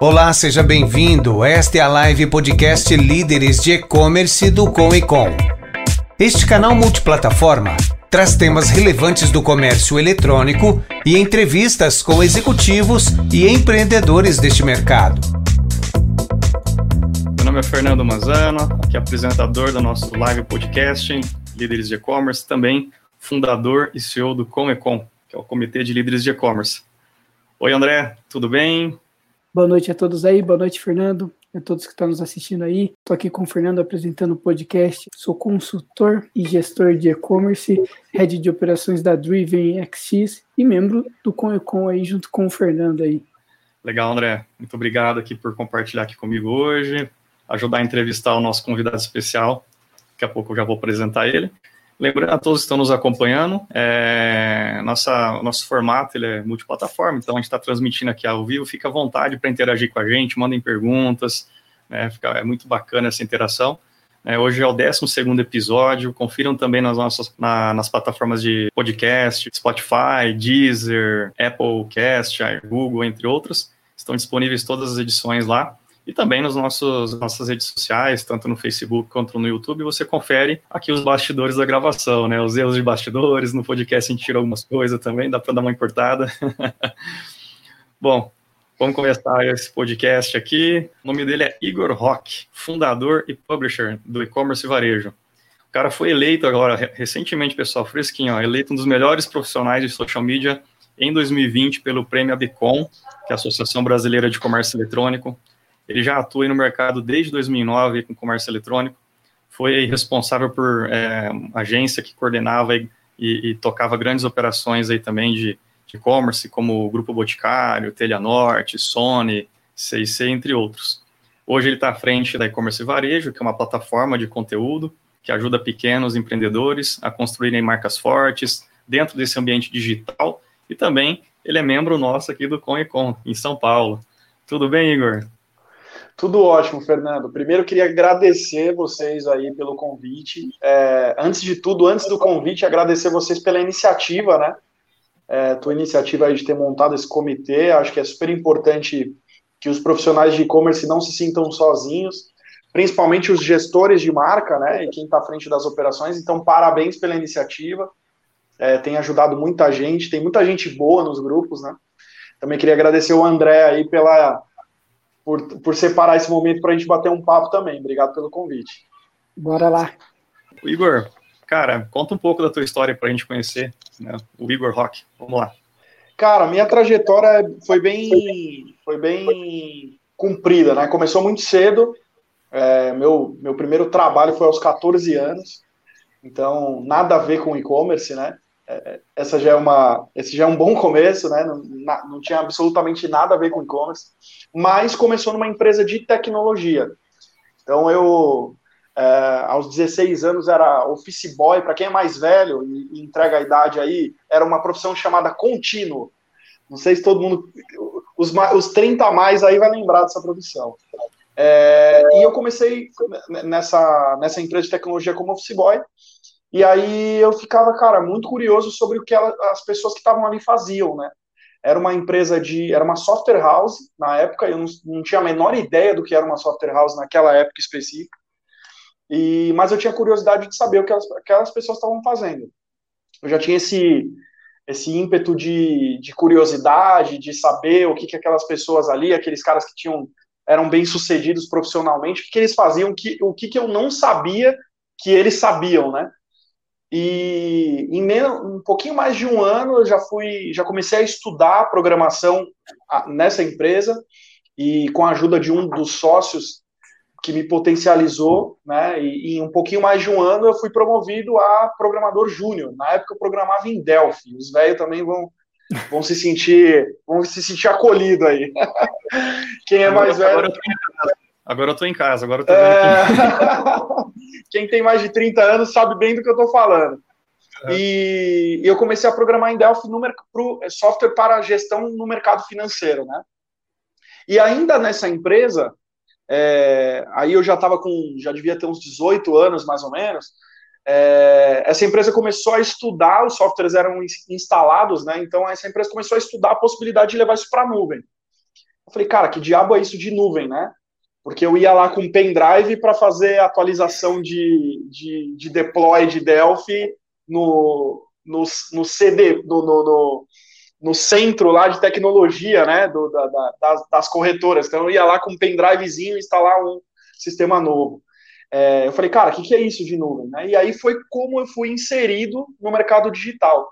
Olá, seja bem-vindo. Esta é a live podcast Líderes de E-Commerce do Com e Com. Este canal multiplataforma traz temas relevantes do comércio eletrônico e entrevistas com executivos e empreendedores deste mercado. Meu nome é Fernando Mazano, aqui é apresentador do nosso live podcast Líderes de E-Commerce, também fundador e CEO do Comecom, que é o Comitê de Líderes de E-Commerce. Oi, André, tudo bem? Boa noite a todos aí, boa noite, Fernando, a todos que estão nos assistindo aí. Estou aqui com o Fernando apresentando o podcast. Sou consultor e gestor de e-commerce, head de operações da Driven XX e membro do Conecom aí junto com o Fernando aí. Legal, André. Muito obrigado aqui por compartilhar aqui comigo hoje, ajudar a entrevistar o nosso convidado especial. Daqui a pouco eu já vou apresentar ele. Lembrando a todos que estão nos acompanhando, é, nossa, nosso formato ele é multiplataforma, então a gente está transmitindo aqui ao vivo, fica à vontade para interagir com a gente, mandem perguntas, né, fica, é muito bacana essa interação. É, hoje é o 12 episódio, confiram também nas nossas na, nas plataformas de podcast, Spotify, Deezer, Apple Cast, Google, entre outras, estão disponíveis todas as edições lá e também nos nossos nossas redes sociais, tanto no Facebook quanto no YouTube, você confere aqui os bastidores da gravação, né? Os erros de bastidores, no podcast a gente tira algumas coisas também, dá para dar uma importada. Bom, vamos começar esse podcast aqui. O nome dele é Igor Rock, fundador e publisher do e-commerce varejo. O cara foi eleito agora, recentemente, pessoal, fresquinho, ó, eleito um dos melhores profissionais de social media em 2020 pelo prêmio ABCOM, que é a Associação Brasileira de Comércio Eletrônico. Ele já atua no mercado desde 2009 com comércio eletrônico. Foi responsável por é, agência que coordenava e, e, e, tocava grandes operações aí também de e-commerce, como o Grupo Boticário, Norte, Sony, C&C, entre outros. Hoje ele está à frente da e-commerce varejo, que é uma plataforma de conteúdo que ajuda pequenos empreendedores a construírem marcas fortes dentro desse ambiente digital e também ele é membro nosso aqui do Com Com, em São Paulo. Tudo bem, Igor? Tudo ótimo, Fernando. Primeiro, queria agradecer vocês aí pelo convite. É, antes de tudo, antes do convite, agradecer vocês pela iniciativa, né? É, tua iniciativa aí de ter montado esse comitê. Acho que é super importante que os profissionais de e-commerce não se sintam sozinhos, principalmente os gestores de marca, né? E quem está à frente das operações. Então, parabéns pela iniciativa. É, tem ajudado muita gente, tem muita gente boa nos grupos, né? Também queria agradecer o André aí pela por, por separar esse momento para a gente bater um papo também. Obrigado pelo convite. Bora lá. Igor, cara, conta um pouco da tua história para a gente conhecer né, o Igor Rock. Vamos lá. Cara, minha trajetória foi bem, foi bem cumprida, né? Começou muito cedo. É, meu, meu primeiro trabalho foi aos 14 anos, então nada a ver com e-commerce, né? Essa já é uma, esse já é um bom começo, né? Não, não tinha absolutamente nada a ver com e-commerce, mas começou numa empresa de tecnologia. Então eu, é, aos 16 anos, era office boy. Para quem é mais velho e, e, entrega a idade aí, era uma profissão chamada contínuo. Não sei se todo mundo, os, os 30 a mais aí vai lembrar dessa profissão. É, e eu comecei nessa, nessa empresa de tecnologia como office boy. E aí eu ficava, cara, muito curioso sobre o que ela, as pessoas que estavam ali faziam, né? Era uma empresa de. Era uma software house na época, eu não, não tinha a menor ideia do que era uma software house naquela época específica. E, mas eu tinha curiosidade de saber o que aquelas, aquelas pessoas estavam fazendo. Eu já tinha esse, esse ímpeto de, de curiosidade, de saber o que, que aquelas pessoas ali, aqueles caras que tinham eram bem sucedidos profissionalmente, o que, que eles faziam, que, o que, que eu não sabia que eles sabiam, né? E em menos, um pouquinho mais de um ano eu já fui, já comecei a estudar programação nessa empresa e com a ajuda de um dos sócios que me potencializou, né? E, em um pouquinho mais de um ano eu fui promovido a programador júnior. Na época eu programava em Delphi. Os velhos também vão vão se sentir vão se sentir acolhido aí. Quem é mais velho Agora eu tô em casa, agora eu tô vendo é... Quem tem mais de 30 anos sabe bem do que eu tô falando. É. E eu comecei a programar em Delphi no pro software para gestão no mercado financeiro, né? E ainda nessa empresa, é, aí eu já estava com, já devia ter uns 18 anos mais ou menos. É, essa empresa começou a estudar, os softwares eram instalados, né? Então essa empresa começou a estudar a possibilidade de levar isso para a nuvem. Eu falei, cara, que diabo é isso de nuvem, né? Porque eu ia lá com pendrive para fazer atualização de, de, de, deploy de Delphi no, no, no CD, no, no, no, no, centro lá de tecnologia, né, do, da, da, das, das, corretoras. Então eu ia lá com um pendrivezinho instalar um sistema novo. É, eu falei, cara, o que, que, é isso de nuvem? Né? E aí foi como eu fui inserido no mercado digital.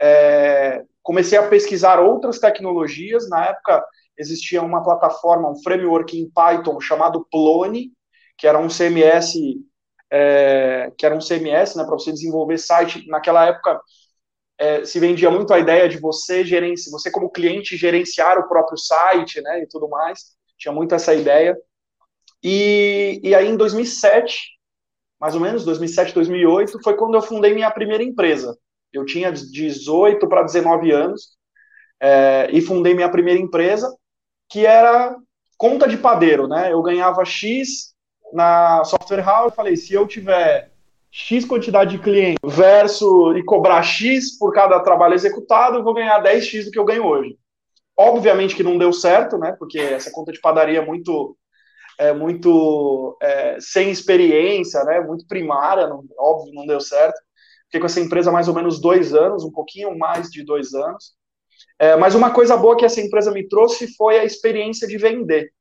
É, comecei a pesquisar outras tecnologias. Na época existia uma plataforma, um framework em Python chamado Plone, que era um CMS, é, que era um CMS, né, para você desenvolver site. Naquela época é, se vendia muito a ideia de você gerenciar, você como cliente gerenciar o próprio site, né, e tudo mais. Tinha muito essa ideia. E, e aí em 2007, mais ou menos 2007, 2008, foi quando eu fundei minha primeira empresa. Eu tinha 18 para 19 anos é, e fundei minha primeira empresa que era conta de padeiro, né? Eu ganhava X na software house, falei, se eu tiver X quantidade de clientes versus e cobrar X por cada trabalho executado, eu vou ganhar 10X do que eu ganho hoje. Obviamente que não deu certo, né? Porque essa conta de padaria é muito, é muito é, sem experiência, né? Muito primária, não, óbvio, não deu certo. Fiquei com essa empresa mais ou menos dois anos, um pouquinho mais de dois anos. É, mas uma coisa boa que essa empresa me trouxe foi a experiência de vender.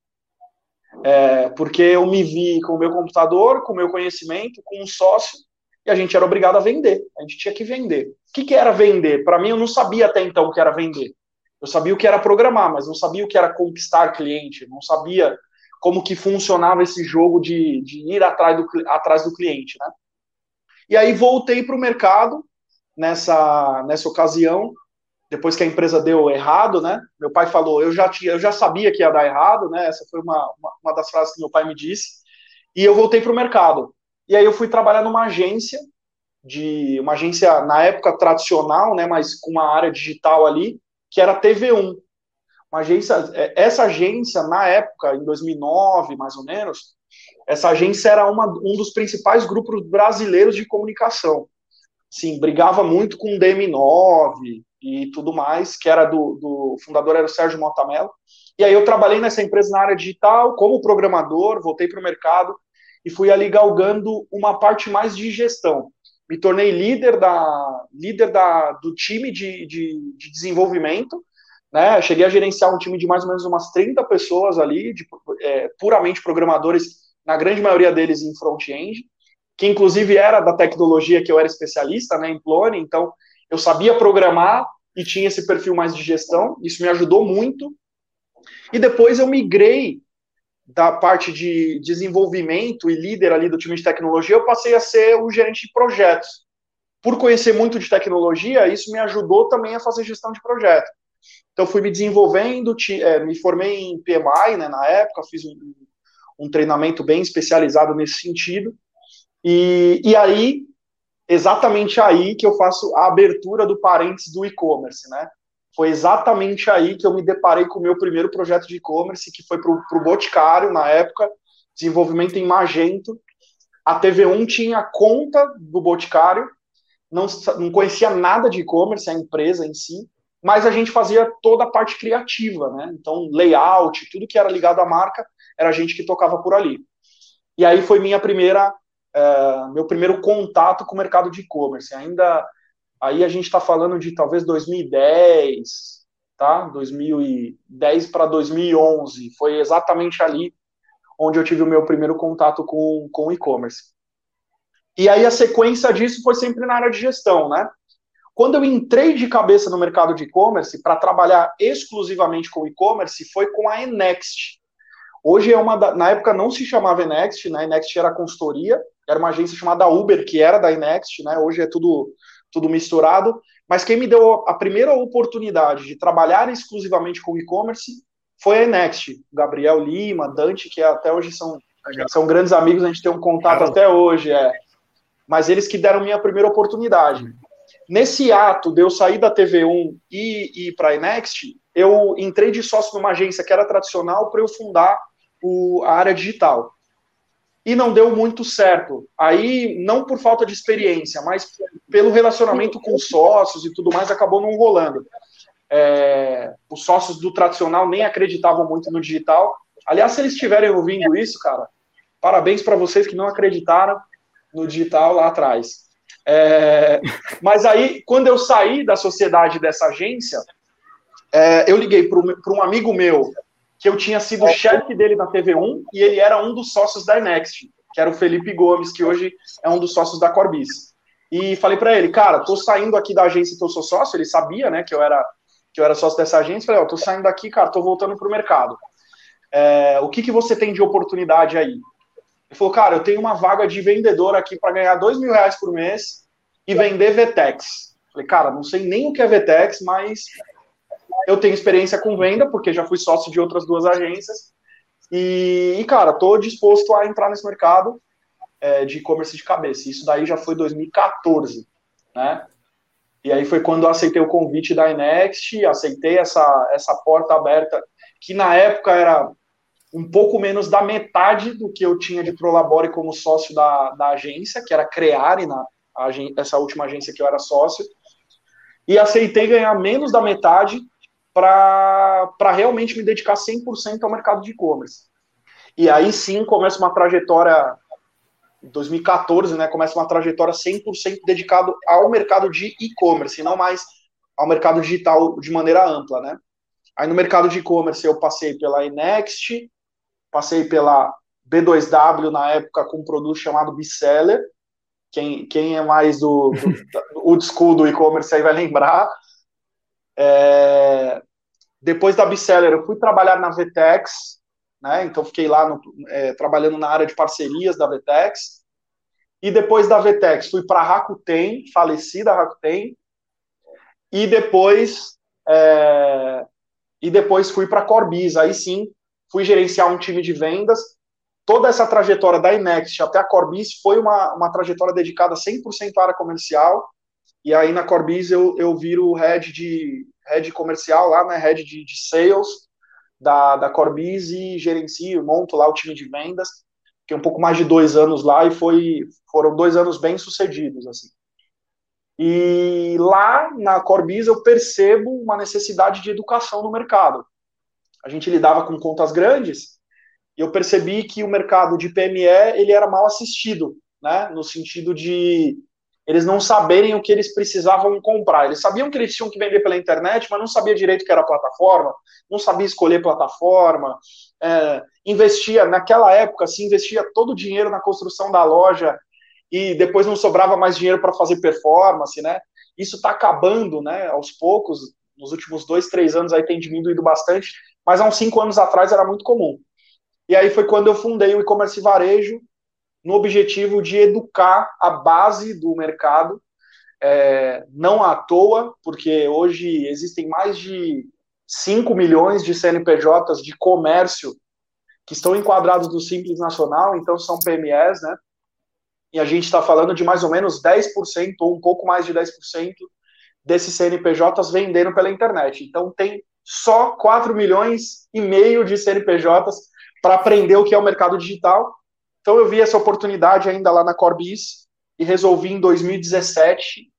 É, porque eu me vi com o meu computador, com o meu conhecimento, com um sócio, e a gente era obrigado a vender. A gente tinha que vender. O que, que era vender? Para mim, eu não sabia até então o que era vender. Eu sabia o que era programar, mas não sabia o que era conquistar cliente, não sabia como que funcionava esse jogo de, de ir atrás do, atrás do cliente, né? E aí voltei para o mercado nessa, nessa ocasião, depois que a empresa deu errado, né? Meu pai falou, eu já tinha, eu já sabia que ia dar errado, né? Essa foi uma, uma, uma das frases que meu pai me disse. E eu voltei para o mercado. E aí eu fui trabalhar numa agência de uma agência na época tradicional, né? Mas com uma área digital ali, que era a TV1. Uma agência, é, essa agência na época, em 2009 mais ou menos, essa agência era uma, um dos principais grupos brasileiros de comunicação. Sim, brigava muito com o DM9, e tudo mais, que era do, do fundador era o Sérgio Montamelo. E aí eu trabalhei nessa empresa na área digital como programador, voltei para o mercado e fui ali galgando uma parte mais de gestão. Me tornei líder da líder da, do time de, de, de desenvolvimento, né? Cheguei a gerenciar um time de mais ou menos umas 30 pessoas ali, de, é, puramente programadores, na grande maioria deles em front-end, que inclusive era da tecnologia que eu era especialista, né, em Plone, então eu sabia programar e tinha esse perfil mais de gestão, isso me ajudou muito. E depois eu migrei da parte de desenvolvimento e líder ali do time de tecnologia, eu passei a ser o gerente de projetos. Por conhecer muito de tecnologia, isso me ajudou também a fazer gestão de projeto. Então, fui me desenvolvendo, é, me formei em PMI né, na época, fiz um, um treinamento bem especializado nesse sentido. E, e aí, exatamente aí que eu faço a abertura do parênteses do e-commerce, né? Foi exatamente aí que eu me deparei com o meu primeiro projeto de e-commerce, que foi para o Boticário, na época, desenvolvimento em Magento. A TV1 tinha conta do Boticário, não, não conhecia nada de e-commerce, a empresa em si, mas a gente fazia toda a parte criativa, né? Então, layout, tudo que era ligado à marca, era a gente que tocava por ali. E aí foi minha primeira é, meu primeiro contato com o mercado de e-commerce. Ainda aí a gente está falando de talvez 2010, tá? 2010 para 2011. Foi exatamente ali onde eu tive o meu primeiro contato com, com e-commerce. E aí a sequência disso foi sempre na área de gestão, né? Quando eu entrei de cabeça no mercado de e-commerce para trabalhar exclusivamente com e-commerce, foi com a Enext. Hoje é uma da, na época não se chamava Enext, né? Enext era consultoria, era uma agência chamada Uber, que era da Inext, né? Hoje é tudo, tudo misturado. Mas quem me deu a primeira oportunidade de trabalhar exclusivamente com e-commerce foi a Inext. Gabriel Lima, Dante, que até hoje são, são grandes amigos, a gente tem um contato até hoje. É. Mas eles que deram minha primeira oportunidade. Nesse ato de eu sair da TV1 e ir para a Inext, eu entrei de sócio numa agência que era tradicional para eu fundar o, a área digital e não deu muito certo. Aí, não por falta de experiência, mas pelo relacionamento com sócios e tudo mais, acabou não rolando. é, os sócios do tradicional nem acreditavam muito no digital. Aliás, se eles estiverem ouvindo isso, cara, parabéns para vocês que não acreditaram no digital lá atrás. É, mas aí, quando eu saí da sociedade dessa agência, é, eu liguei para um amigo meu, que eu tinha sido chefe dele na TV1, e ele era um dos sócios da Next, que era o Felipe Gomes, que hoje é um dos sócios da Corbis. E falei para ele, cara, tô saindo aqui da agência que eu sou sócio, ele sabia, né, que eu era que eu era sócio dessa agência, falei, ó, oh, tô saindo daqui, cara, tô voltando pro mercado. É, o que que você tem de oportunidade aí? Ele falou, cara, eu tenho uma vaga de vendedor aqui para ganhar dois mil reais por mês e vender VTEX. Falei, cara, não sei nem o que é VTEX, mas eu tenho experiência com venda, porque já fui sócio de outras duas agências. E, cara, tô disposto a entrar nesse mercado é, de e-commerce de cabeça. Isso daí já foi 2014, né? E aí foi quando eu aceitei o convite da Inext, aceitei essa, essa porta aberta, que na época era um pouco menos da metade do que eu tinha de Prolabore como sócio da, da agência, que era Creare, na, essa última agência que eu era sócio, e aceitei ganhar menos da metade para realmente me dedicar 100% ao mercado de e-commerce. E aí sim começa uma trajetória, em 2014, né, começa uma trajetória 100% dedicado ao mercado de e-commerce, e não mais ao mercado digital de maneira ampla, né. Aí no mercado de e-commerce eu passei pela Inext, passei pela B2W na época com um produto chamado Biseller. Quem, quem é mais do, do old school do e-commerce aí vai lembrar. É, depois da Biseller, eu fui trabalhar na Vtex, né? Então fiquei lá no, é, trabalhando na área de parcerias da Vtex. E depois da Vtex, fui para a Rakuten, falecida Rakuten. E depois é, e depois fui para a Corbis. Aí sim, fui gerenciar um time de vendas. Toda essa trajetória da Inext até a Corbis foi uma, uma trajetória dedicada 100% à área comercial. E aí na Corbis eu, eu viro head de head comercial lá, né, head de, de sales da, da Corbis e gerencio, monto lá o time de vendas. Fiquei um pouco mais de dois anos lá e foi, foram dois anos bem sucedidos, assim. E lá na Corbis eu percebo uma necessidade de educação no mercado a gente lidava com contas grandes, e eu percebi que o mercado de PME ele era mal assistido, né? No sentido de eles não saberem o que eles precisavam comprar. Eles sabiam que eles tinham que vender pela internet, mas não sabia direito o que era plataforma, não sabia escolher plataforma, é, investia, naquela época, se investia todo o dinheiro na construção da loja e depois não sobrava mais dinheiro para fazer performance, né? Isso está acabando, né? Aos poucos, nos últimos dois, três anos aí tem diminuído bastante, mas há uns cinco anos atrás era muito comum. E aí foi quando eu fundei o e-commerce varejo, no objetivo de educar a base do mercado, é, não à toa, porque hoje existem mais de 5 milhões de CNPJs de comércio que estão enquadrados do Simples Nacional, então são PMEs, né? E a gente está falando de mais ou menos 10% ou um pouco mais de 10% desses CNPJs vendendo pela internet. Então tem só 4 milhões e meio de CNPJs para aprender o que é o mercado digital. Então eu vi essa oportunidade ainda lá na Corbis e resolvi em 2017,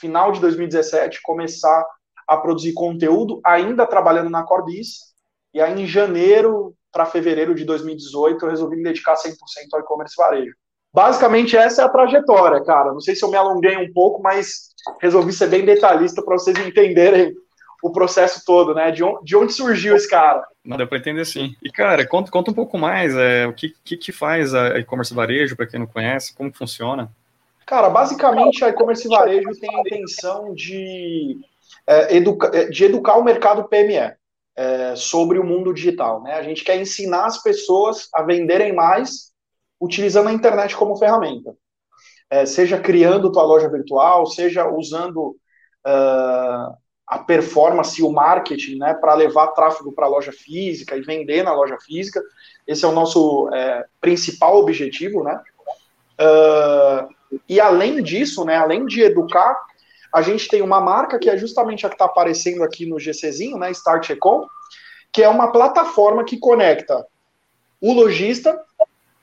final de 2017, começar a produzir conteúdo, ainda trabalhando na Corbis. E aí em janeiro para fevereiro de 2018 eu resolvi me dedicar 100% ao e-commerce varejo. Basicamente essa é a trajetória, cara. Não sei se eu me alonguei um pouco, mas resolvi ser bem detalhista para vocês entenderem o processo todo, né? De onde, de onde surgiu esse cara? Não deu para entender sim. E cara, conta, conta um pouco mais, é, o que, que, que faz a e-commerce varejo, para quem não conhece, como funciona? Cara, basicamente a e-commerce varejo tem a intenção de, é, educa é, de educar o mercado PME é, sobre o mundo digital. Né? A gente quer ensinar as pessoas a venderem mais utilizando a internet como ferramenta. É, seja criando tua loja virtual, seja usando uh, a performance e o marketing, né, para levar tráfego para a loja física e vender na loja física. Esse é o nosso é, principal objetivo, né? Uh, e além disso, né, além de educar, a gente tem uma marca que é justamente a que está aparecendo aqui no GCzinho, né, Start Econ, que é uma plataforma que conecta o lojista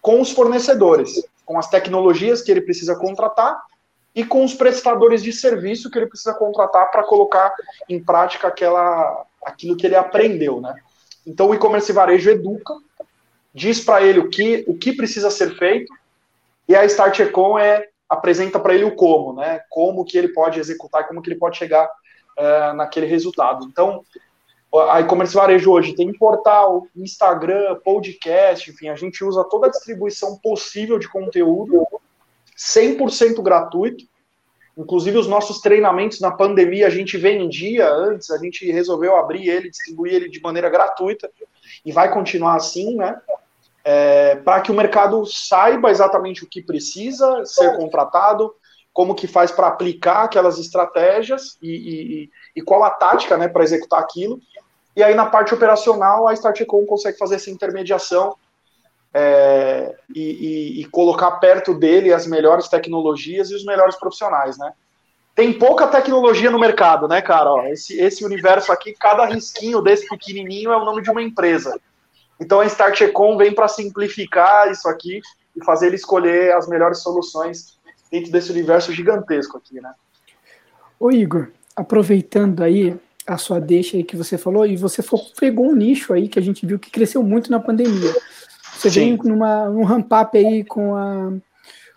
com os fornecedores, com as tecnologias que ele precisa contratar e com os prestadores de serviço que ele precisa contratar para colocar em prática aquela, aquilo que ele aprendeu, né? Então o e-commerce varejo educa, diz para ele o que, o que precisa ser feito, e a Start Econ é apresenta para ele o como, né? Como que ele pode executar, como que ele pode chegar uh, naquele resultado. Então, a e-commerce varejo hoje tem portal, Instagram, podcast, enfim, a gente usa toda a distribuição possível de conteúdo, 100% gratuito. Inclusive, os nossos treinamentos na pandemia a gente vendia antes, a gente resolveu abrir ele, distribuir ele de maneira gratuita e vai continuar assim, né? É, para que o mercado saiba exatamente o que precisa ser contratado, como que faz para aplicar aquelas estratégias e, e, e qual a tática né, para executar aquilo. E aí, na parte operacional, a Startcom consegue fazer essa intermediação é, e, e, colocar perto dele as melhores tecnologias e os melhores profissionais, né? Tem pouca tecnologia no mercado, né, cara? Ó, esse, esse universo aqui, cada risquinho desse pequenininho é o nome de uma empresa. Então a Start Econ vem para simplificar isso aqui e fazer ele escolher as melhores soluções dentro desse universo gigantesco aqui, né? Ô Igor, aproveitando aí a sua deixa aí que você falou, e você pegou um nicho aí que a gente viu que cresceu muito na pandemia. Você Sim. veio numa, num ramp-up aí com a,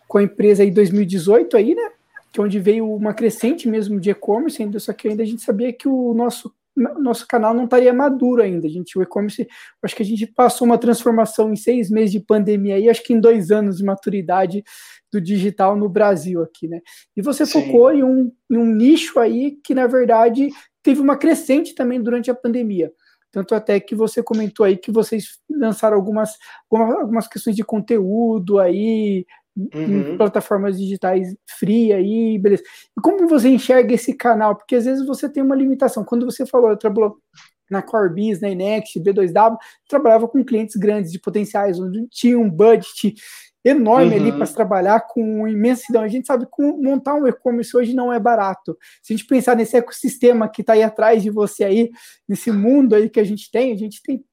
com a empresa aí 2018 aí, né? Que é onde veio uma crescente mesmo de e-commerce, ainda só que ainda a gente sabia que o nosso nosso canal não estaria maduro ainda. A gente, o e-commerce, acho que a gente passou uma transformação em seis meses de pandemia aí, acho que em dois anos de maturidade do digital no Brasil aqui, né? E você Sim. focou em um, em um nicho aí que, na verdade, teve uma crescente também durante a pandemia. Tanto até que você comentou aí que vocês lançaram algumas, algumas questões de conteúdo aí, uhum. em plataformas digitais free aí, beleza. E como você enxerga esse canal? Porque às vezes você tem uma limitação. Quando você falou, eu trabalhou na Corebis, na Inext, B2W, trabalhava com clientes grandes de potenciais, onde tinha um budget enorme uhum. ali para trabalhar com imensidão. A gente sabe que montar um e-commerce hoje não é barato. Se a gente pensar nesse ecossistema que está aí atrás de você aí, nesse mundo aí que a gente tem, a gente tem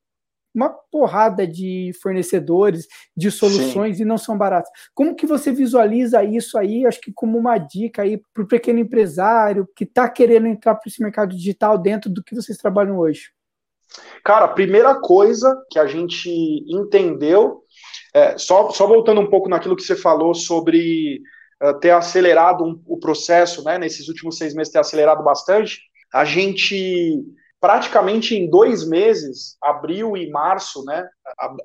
uma porrada de fornecedores, de soluções Sim. e não são baratos. Como que você visualiza isso aí? Acho que como uma dica aí para o pequeno empresário que está querendo entrar para esse mercado digital dentro do que vocês trabalham hoje. Cara, a primeira coisa que a gente entendeu, é, só, só voltando um pouco naquilo que você falou sobre uh, ter acelerado um, o processo, né, nesses últimos seis meses ter acelerado bastante, a gente praticamente em dois meses, abril e março, né?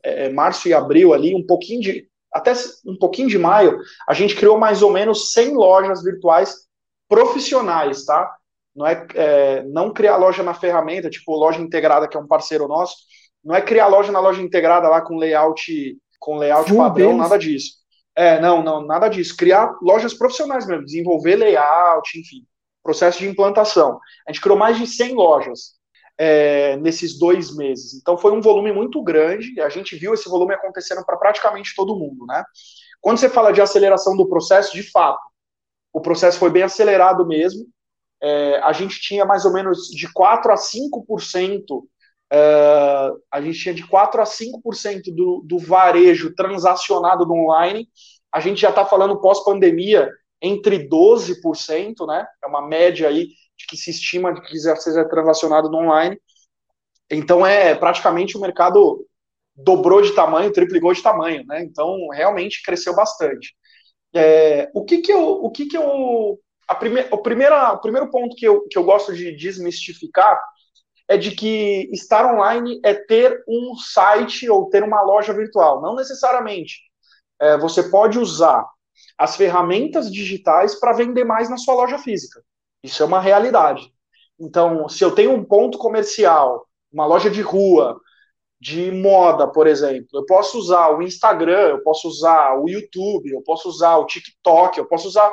É, março e abril ali, um pouquinho de. Até um pouquinho de maio, a gente criou mais ou menos 100 lojas virtuais profissionais, tá? Não é, é não criar loja na ferramenta, tipo loja integrada, que é um parceiro nosso, não é criar loja na loja integrada lá com layout com layout Full padrão, deles. nada disso. É, não, não, nada disso. Criar lojas profissionais mesmo, desenvolver layout, enfim, processo de implantação. A gente criou mais de 100 lojas é, nesses dois meses. Então foi um volume muito grande, a gente viu esse volume acontecendo para praticamente todo mundo, né? Quando você fala de aceleração do processo, de fato, o processo foi bem acelerado mesmo. É, a gente tinha mais ou menos de 4 a 5%, é, a gente tinha de 4 a 5% do, do varejo transacionado no online. A gente já está falando pós-pandemia entre 12%, né? É uma média aí de que se estima de que seja transacionado no online. Então é praticamente o mercado dobrou de tamanho, triplicou de tamanho, né? Então realmente cresceu bastante. É, o que que eu, o que que eu, a primeira, o primeiro ponto que eu, que eu gosto de desmistificar é de que estar online é ter um site ou ter uma loja virtual. Não necessariamente. É, você pode usar as ferramentas digitais para vender mais na sua loja física. Isso é uma realidade. Então, se eu tenho um ponto comercial, uma loja de rua, de moda, por exemplo, eu posso usar o Instagram, eu posso usar o YouTube, eu posso usar o TikTok, eu posso usar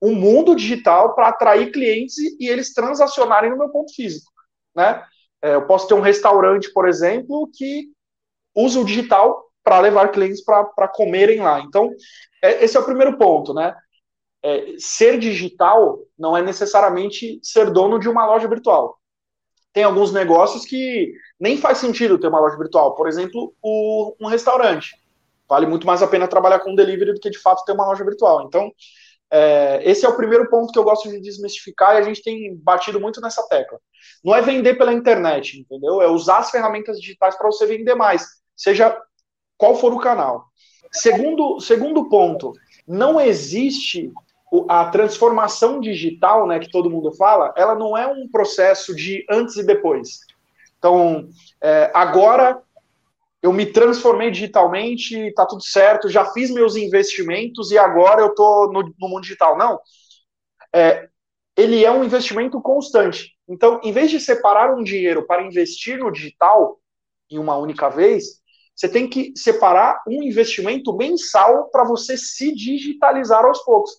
o mundo digital para atrair clientes e, e, eles transacionarem no meu ponto físico, né? É, eu posso ter um restaurante, por exemplo, que usa o digital para levar clientes para comerem lá. Então, é, esse é o primeiro ponto, né? é, ser digital não é necessariamente ser dono de uma loja virtual. Tem alguns negócios que nem faz sentido ter uma loja virtual. Por exemplo, o, um restaurante. Vale muito mais a pena trabalhar com delivery do que de fato ter uma loja virtual. Então, é, esse é o primeiro ponto que eu gosto de desmistificar e a gente tem batido muito nessa tecla. Não é vender pela internet, entendeu? É usar as ferramentas digitais para você vender mais, seja qual for o canal. Segundo, segundo ponto, não existe a transformação digital, né, que todo mundo fala, ela não é um processo de antes e depois. Então, é, agora eu me transformei digitalmente, está tudo certo, já fiz meus investimentos e agora eu estou no, no, mundo digital. Não. É, ele é um investimento constante. Então, em vez de separar um dinheiro para investir no digital em uma única vez, você tem que separar um investimento mensal para você se digitalizar aos poucos.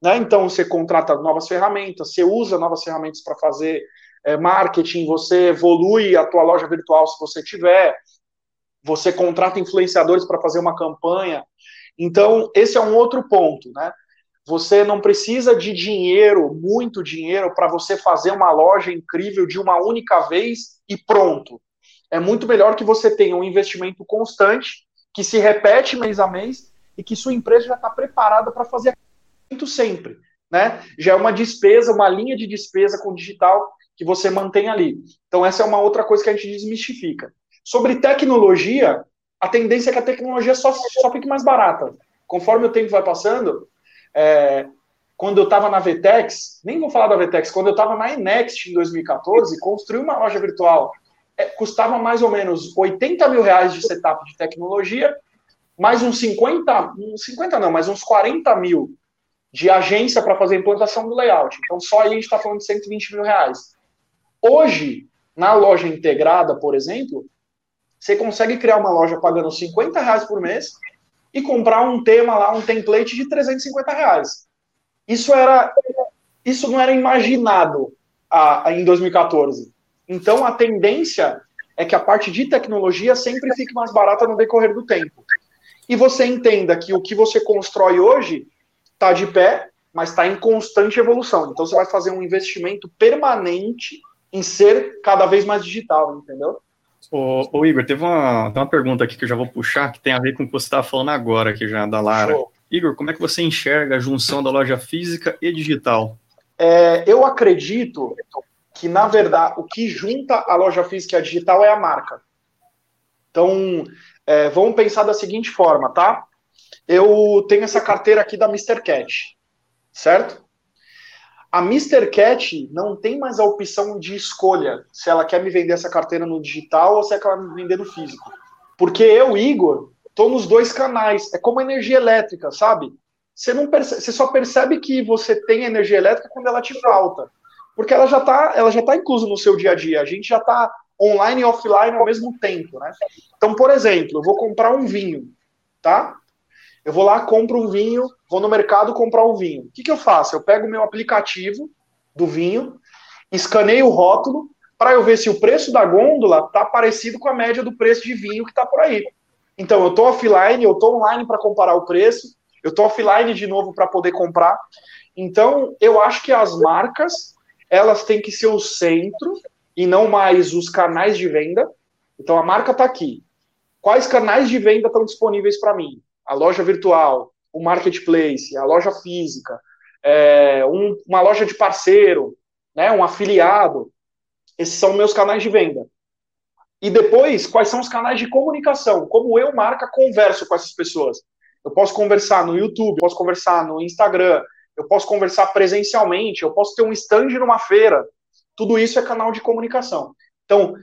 Né? Então, você contrata novas ferramentas, você usa novas ferramentas para fazer é, marketing, você evolui a tua loja virtual se você tiver, você contrata influenciadores para fazer uma campanha. Então, esse é um outro ponto, né? Você não precisa de dinheiro, muito dinheiro, para você fazer uma loja incrível de uma única vez e pronto. É muito melhor que você tenha um investimento constante, que se repete mês a mês e que sua empresa já está preparada para fazer muito sempre. Né? Já é uma despesa, uma linha de despesa com digital que você mantém ali. Então, essa é uma outra coisa que a gente desmistifica. Sobre tecnologia, a tendência é que a tecnologia só, só fique mais barata. Conforme o tempo vai passando, é, quando eu estava na Vtex, nem vou falar da Vtex, quando eu estava na Enext em 2014, construir uma loja virtual é, custava mais ou menos 80 mil reais de setup de tecnologia, mais uns 50, 50 não, mais uns 40 mil de agência para fazer a implantação do layout. Então, só aí a gente está falando de 120 mil reais. Hoje, na loja integrada, por exemplo, você consegue criar uma loja pagando 50 reais por mês e comprar um tema lá, um template de 350 reais. Isso era, isso não era imaginado a, a, em 2014. Então a tendência é que a parte de tecnologia sempre fique mais barata no decorrer do tempo. E você entenda que o que você constrói hoje está de pé, mas está em constante evolução. Então você vai fazer um investimento permanente em ser cada vez mais digital, entendeu? Ô, ô, Igor, teve uma, uma pergunta aqui que eu já vou puxar, que tem a ver com o que você estava falando agora, aqui já da Lara. Show. Igor, como é que você enxerga a junção da loja física e digital? É, eu acredito que, na verdade, o que junta a loja física e a digital é a marca. Então, é, vamos pensar da seguinte forma, tá? Eu tenho essa carteira aqui da Mr. Cat, certo? A Mr. Cat não tem mais a opção de escolha se ela quer me vender essa carteira no digital ou se ela quer me vender no físico. Porque eu, Igor, tô nos dois canais. É como energia elétrica, sabe? Você, não percebe, você só percebe que você tem energia elétrica quando ela te falta. Porque ela já está ela já tá inclusa no seu dia a dia. A gente já está online e offline ao mesmo tempo, né? Então, por exemplo, eu vou comprar um vinho, tá? Eu vou lá, compro um vinho, vou no mercado comprar um vinho. O que, que eu faço? Eu pego o meu aplicativo do vinho, escaneio o rótulo, para eu ver se o preço da gôndola está parecido com a média do preço de vinho que está por aí. Então, eu estou offline, eu estou online para comparar o preço, eu estou offline de novo para poder comprar. Então, eu acho que as marcas, elas têm que ser o centro e não mais os canais de venda. Então, a marca está aqui. Quais canais de venda estão disponíveis para mim? A loja virtual, o marketplace, a loja física, é, um, uma loja de parceiro, né, um afiliado. Esses são meus canais de venda. E depois, quais são os canais de comunicação? Como eu, marca, converso com essas pessoas? Eu posso conversar no YouTube, eu posso conversar no Instagram, eu posso conversar presencialmente, eu posso ter um stand numa feira. Tudo isso é canal de comunicação. Então,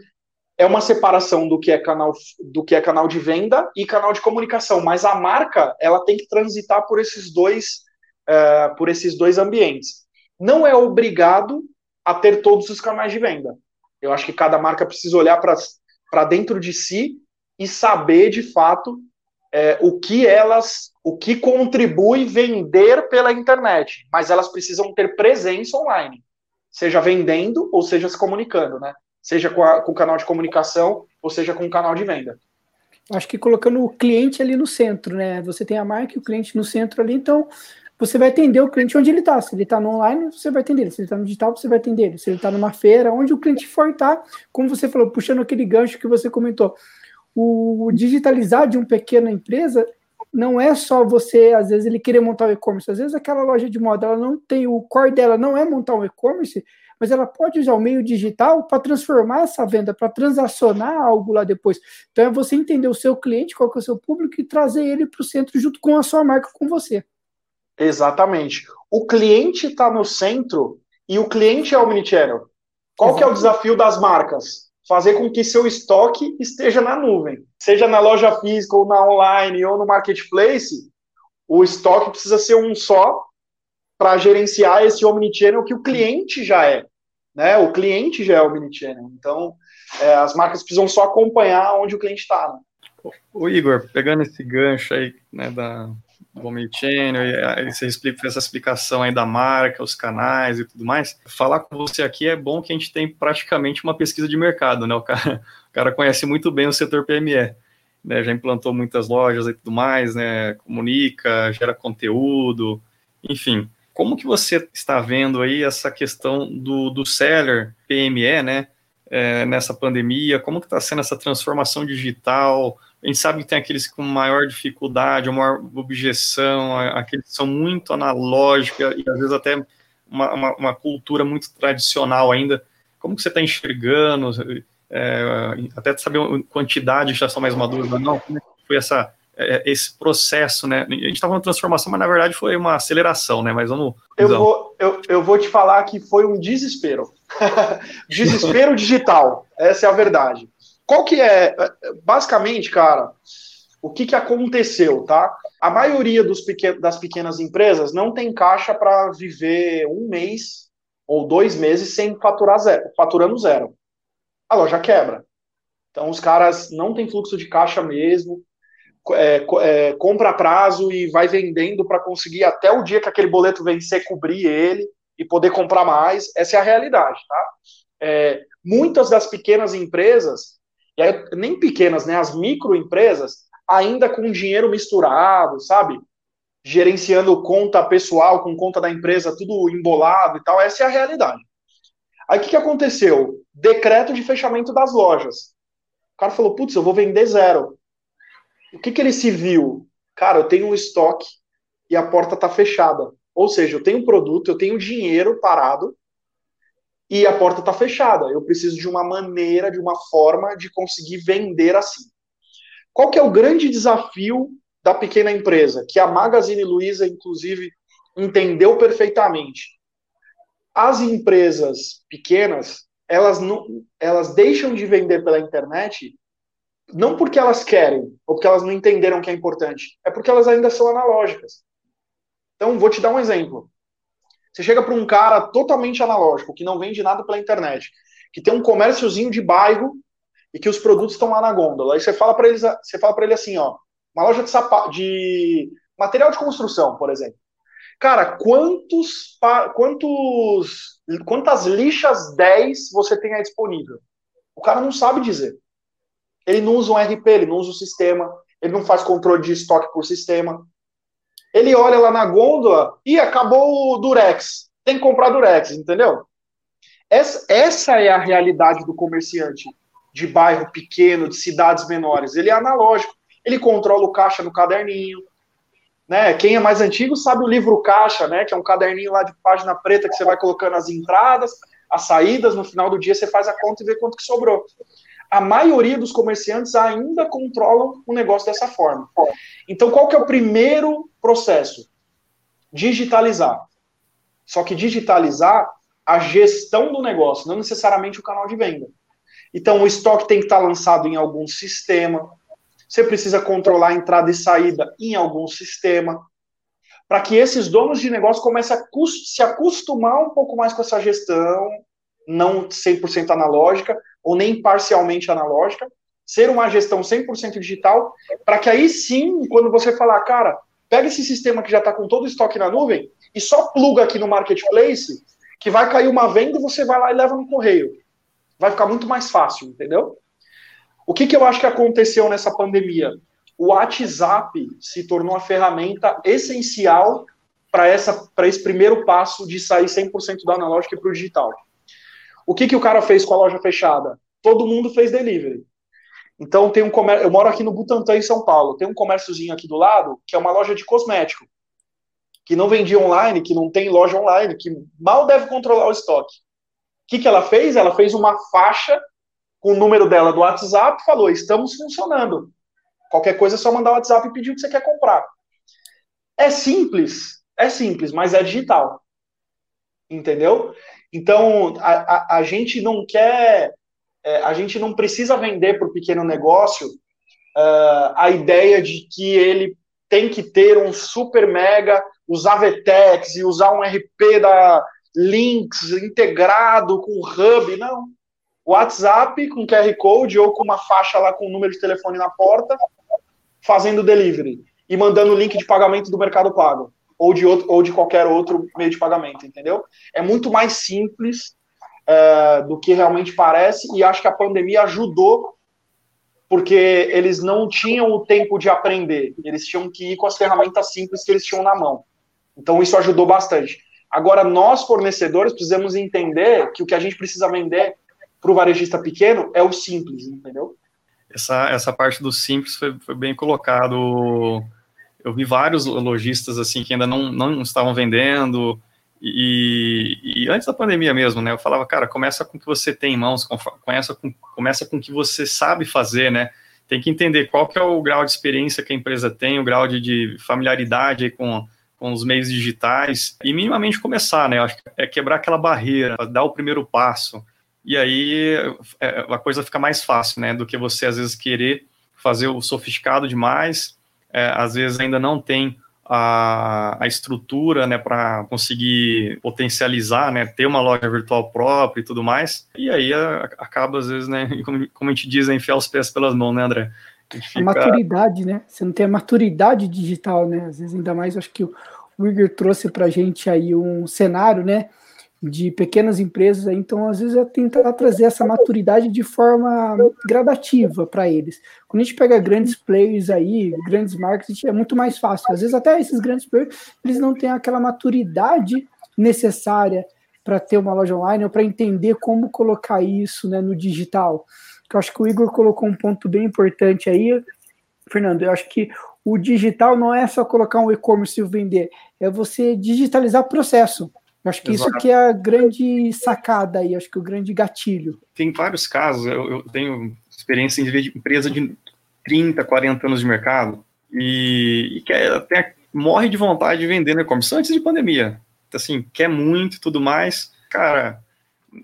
é uma separação do que é canal do que é canal de venda e canal de comunicação, mas a marca ela tem que transitar por esses dois uh, por esses dois ambientes. Não é obrigado a ter todos os canais de venda. Eu acho que cada marca precisa olhar para dentro de si e saber de fato é, o que elas, o que contribui vender pela internet, mas elas precisam ter presença online, seja vendendo ou seja se comunicando, né? Seja com, a, com o canal de comunicação ou seja com o canal de venda. Acho que colocando o cliente ali no centro, né? Você tem a marca e o cliente no centro ali, então você vai atender o cliente onde ele está. Se ele está no online, você vai atender ele. Se ele está no digital, você vai atender ele. Se ele está numa feira, onde o cliente for estar, tá, como você falou, puxando aquele gancho que você comentou, o digitalizar de uma pequena empresa não é só você, às vezes, ele querer montar o e-commerce. Às vezes aquela loja de moda, ela não tem, o core dela não é montar um e-commerce, mas ela pode usar o meio digital para transformar essa venda, para transacionar algo lá depois. Então é você entender o seu cliente, qual que é o seu público e trazer ele para o centro junto com a sua marca, com você. Exatamente. O cliente está no centro e o cliente é o omnichannel. Qual que é o desafio das marcas? Fazer com que seu estoque esteja na nuvem. Seja na loja física, ou na online, ou no marketplace, o estoque precisa ser um só para gerenciar esse omnichannel que o cliente já é. Né? O cliente já é omnichannel. Então, é, as marcas precisam só acompanhar onde o cliente está. Né? O Igor, pegando esse gancho aí né, da, do Omnichannel, e aí você explica, essa explicação aí da marca, os canais e tudo mais. Falar com você aqui é bom que a gente tem praticamente uma pesquisa de mercado, né? O cara, o cara conhece muito bem o setor PME, né? Já implantou muitas lojas e tudo mais, né? Comunica, gera conteúdo, enfim. Como que você está vendo aí essa questão do, do seller PME, né? É, nessa pandemia, como que está sendo essa transformação digital? A gente sabe que tem aqueles com maior dificuldade, maior objeção, aqueles que são muito analógicos e às vezes até uma, uma, uma cultura muito tradicional ainda. Como que você está enxergando? É, até saber quantidade já são mais maduros, não? Como é foi essa, é, esse processo, né? A gente está falando de transformação, mas na verdade foi uma aceleração, né? Mas vamos. Eu vou, eu, eu vou te falar que foi um desespero. desespero digital. Essa é a verdade. Qual que é, basicamente, cara, o que, que aconteceu, tá? A maioria dos pequen das pequenas empresas não tem caixa para viver um mês ou dois meses sem faturar zero, faturando zero. A loja quebra. Então os caras não têm fluxo de caixa mesmo, é, é, compra prazo e vai vendendo para conseguir até o dia que aquele boleto vencer cobrir ele e poder comprar mais. Essa é a realidade, tá? É, muitas das pequenas empresas nem pequenas, né? As microempresas, ainda com dinheiro misturado, sabe? Gerenciando conta pessoal com conta da empresa, tudo embolado e tal. Essa é a realidade. Aí o que, que aconteceu? Decreto de fechamento das lojas. O cara falou: putz, eu vou vender zero. O que, que ele se viu? Cara, eu tenho um estoque e a porta está fechada. Ou seja, eu tenho um produto, eu tenho dinheiro parado, e a porta está fechada. Eu preciso de uma maneira, de uma forma de conseguir vender assim. Qual que é o grande desafio da pequena empresa, que a Magazine Luiza, inclusive, entendeu perfeitamente? As empresas pequenas, elas, não, elas deixam de vender pela internet não porque elas querem, ou porque elas não entenderam que é importante, é porque elas ainda são analógicas. Então, vou te dar um exemplo. Você chega para um cara totalmente analógico, que não vende nada pela internet, que tem um comérciozinho de bairro e que os produtos estão lá na gôndola. Aí você fala para ele, você fala para ele assim, ó, uma loja de, de material de construção, por exemplo. Cara, quantos, quantos, quantas lixas 10 você tem aí disponível? O cara não sabe dizer. Ele não usa um RP, ele não usa o sistema, ele não faz controle de estoque por sistema. Ele olha lá na gôndola e acabou o Durex. Tem que comprar Durex, entendeu? Essa, essa é a realidade do comerciante de bairro pequeno, de cidades menores. Ele é analógico. Ele controla o caixa no caderninho. Né? Quem é mais antigo sabe o livro caixa, né? Que é um caderninho lá de página preta que você vai colocando as entradas, as saídas. No final do dia você faz a conta e vê quanto que sobrou a maioria dos comerciantes ainda controlam o negócio dessa forma. Então, qual que é o primeiro processo? Digitalizar. Só que digitalizar a gestão do negócio, não necessariamente o canal de venda. Então, o estoque tem que estar lançado em algum sistema. Você precisa controlar a entrada e saída em algum sistema. Para que esses donos de negócio comecem a se acostumar um pouco mais com essa gestão, não 100% analógica, ou nem parcialmente analógica, ser uma gestão 100% digital, para que aí sim, quando você falar, cara, pega esse sistema que já está com todo o estoque na nuvem e só pluga aqui no marketplace, que vai cair uma venda e você vai lá e leva no correio. Vai ficar muito mais fácil, entendeu? O que, que eu acho que aconteceu nessa pandemia? O WhatsApp se tornou a ferramenta essencial para esse primeiro passo de sair 100% do analógico para o digital. O que, que o cara fez com a loja fechada? Todo mundo fez delivery. Então tem um comércio, eu moro aqui no Butantã, em São Paulo, tem um comérciozinho aqui do lado, que é uma loja de cosmético, que não vendia online, que não tem loja online, que mal deve controlar o estoque. O que, que ela fez? Ela fez uma faixa com o número dela do WhatsApp, falou: estamos funcionando. Qualquer coisa é só mandar o WhatsApp e pedir o que você quer comprar. É simples, é simples, mas é digital. Entendeu? Então, a, a, a gente não quer, é, a gente não precisa vender para o pequeno negócio uh, a ideia de que ele tem que ter um super mega, usar VTEX e usar um RP da Links integrado com hub, não. WhatsApp com QR Code ou com uma faixa lá com o número de telefone na porta, fazendo delivery e mandando o link de pagamento do Mercado Pago ou de, outro, ou de qualquer outro meio de pagamento, entendeu? É muito mais simples é, do que realmente parece e acho que a pandemia ajudou porque eles não tinham o tempo de aprender, eles tinham que ir com as ferramentas simples que eles tinham na mão. Então isso ajudou bastante. Agora, nós fornecedores precisamos entender que o que a gente precisa vender para o varejista pequeno é o simples, entendeu? essa, essa parte do simples foi, foi bem colocado. Eu vi vários lojistas assim que ainda não, não estavam vendendo, e, e, antes da pandemia mesmo, né? Eu falava, cara, começa com o que você tem em mãos, começa com, começa com o que você sabe fazer, né? Tem que entender qual que é o grau de experiência que a empresa tem, o grau de, de familiaridade com, com os meios digitais, e minimamente começar, né? Acho que é quebrar aquela barreira, dar o primeiro passo e aí é, a coisa fica mais fácil, né, do que você às vezes querer fazer o sofisticado demais, é, às vezes ainda não tem a, a estrutura, né, para conseguir potencializar, né, ter uma loja virtual própria e tudo mais, e aí a, acaba às vezes, né, como, como a gente diz, é enfiar os pés pelas mãos, né, André? A, fica... a maturidade, né, você não tem a maturidade digital, né, às vezes ainda mais, acho que o, Igor trouxe para a gente aí um cenário, né, de pequenas empresas, então às vezes é tentar trazer essa maturidade de forma gradativa para eles. Quando a gente pega grandes players aí, grandes marcas, é muito mais fácil. Às vezes até esses grandes players, eles não têm aquela maturidade necessária para ter uma loja online ou para entender como colocar isso né, no digital. Eu acho que o Igor colocou um ponto bem importante aí, Fernando. Eu acho que o digital não é só colocar um e-commerce e vender, é você digitalizar o processo. Eu acho que Exato. isso que é a grande sacada aí, acho que o grande gatilho. Tem vários casos, eu, eu tenho experiência em empresa de 30, 40 anos de mercado e, e quer, até morre de vontade de vender no e-commerce antes de pandemia. Assim, quer muito e tudo mais. Cara,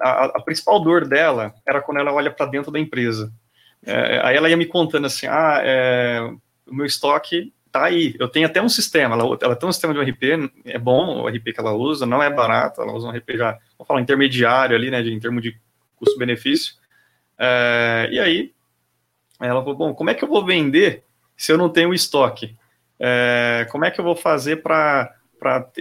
a, a, principal dor dela era quando ela olha para dentro da empresa. É, aí ela ia me contando assim, ah, é, o meu estoque tá aí. Eu tenho até um sistema, ela, ela tem um sistema de um RP, é bom o RP que ela usa, não é barato, ela usa um RP já, vamos falar, intermediário ali, né, de, em termos de custo-benefício. É, e aí, ela falou, bom, como é que eu vou vender se eu não tenho estoque? É, como é que eu vou fazer para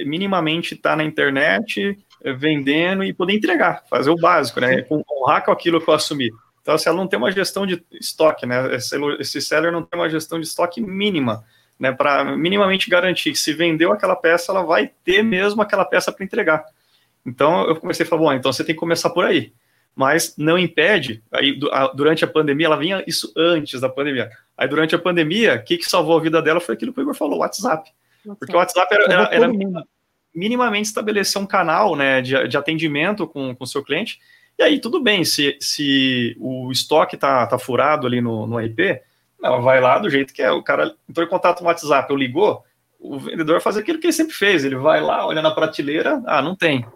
minimamente estar tá na internet, é, vendendo e poder entregar, fazer o básico, né, honrar com aquilo que eu assumi. Então, se ela não tem uma gestão de estoque, né, esse, esse seller não tem uma gestão de estoque mínima, né, para minimamente garantir que se vendeu aquela peça, ela vai ter mesmo aquela peça para entregar. Então eu comecei a falar, bom, então você tem que começar por aí. Mas não impede, aí durante a pandemia, ela vinha isso antes da pandemia. Aí durante a pandemia, o que, que salvou a vida dela foi aquilo que o Igor falou, o WhatsApp. Porque o WhatsApp era, era, era minimamente estabelecer um canal né, de, de atendimento com o seu cliente. E aí, tudo bem, se, se o estoque está tá furado ali no, no RP, ela vai lá do jeito que é. O cara entrou em contato no WhatsApp, eu ligou, o vendedor fazer aquilo que ele sempre fez. Ele vai lá, olha na prateleira, ah, não tem.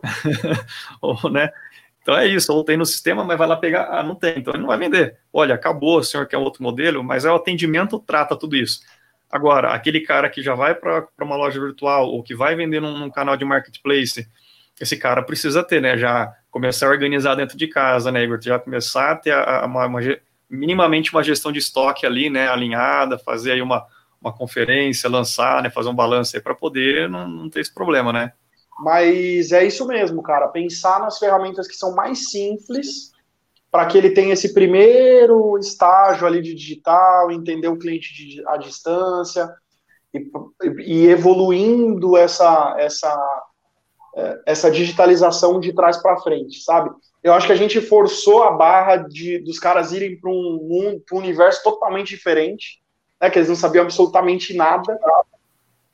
ou, né? Então é isso, ou tem no sistema, mas vai lá pegar, ah, não tem, então ele não vai vender. Olha, acabou, o senhor quer outro modelo, mas é o atendimento trata tudo isso. Agora, aquele cara que já vai para uma loja virtual ou que vai vender num, num, canal de marketplace, esse cara precisa ter, né? Já começar a organizar dentro de casa, né, Igor? Já começar a ter a, a, uma, uma minimamente uma gestão de estoque ali, né, alinhada, fazer aí uma, uma conferência, lançar, né, fazer um balanço aí para poder não, não ter esse problema, né? Mas é isso mesmo, cara, pensar nas ferramentas que são mais simples para que ele tenha esse primeiro estágio ali de digital, entender o cliente à distância e, e evoluindo essa, essa, essa digitalização de trás para frente, sabe? Eu acho que a gente forçou a barra de, dos caras irem para um, um, um, universo totalmente diferente, né, que eles não sabiam absolutamente nada,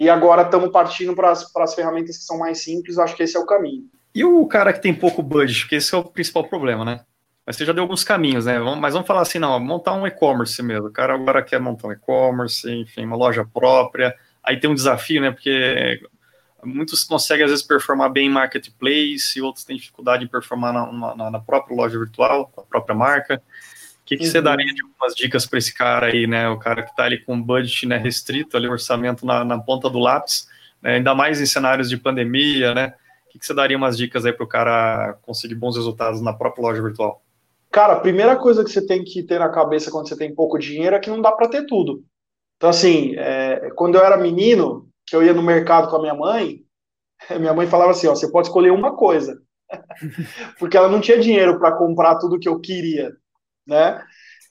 e agora estamos partindo para as ferramentas que são mais simples, acho que esse é o caminho. E o cara que tem pouco budget, porque esse é o principal problema, né? Mas você já deu alguns caminhos, né? Mas vamos falar assim, não, montar um e-commerce mesmo. O cara agora quer montar um e-commerce, enfim, uma loja própria. Aí tem um desafio, né? Porque muitos conseguem às vezes performar bem em marketplace, outros têm dificuldade em performar na, na, na própria loja virtual, a própria marca. O que, que uhum. você daria de algumas dicas para esse cara aí, né? O cara que está ali com budget né, restrito, ali, orçamento na, na ponta do lápis, né, ainda mais em cenários de pandemia, né? O que, que você daria umas dicas aí para o cara conseguir bons resultados na própria loja virtual? Cara, a primeira coisa que você tem que ter na cabeça quando você tem pouco dinheiro é que não dá para ter tudo. Então, assim, é, quando eu era menino, que eu ia no mercado com a minha mãe, minha mãe falava assim: ó, você pode escolher uma coisa. Porque ela não tinha dinheiro para comprar tudo que eu queria, né?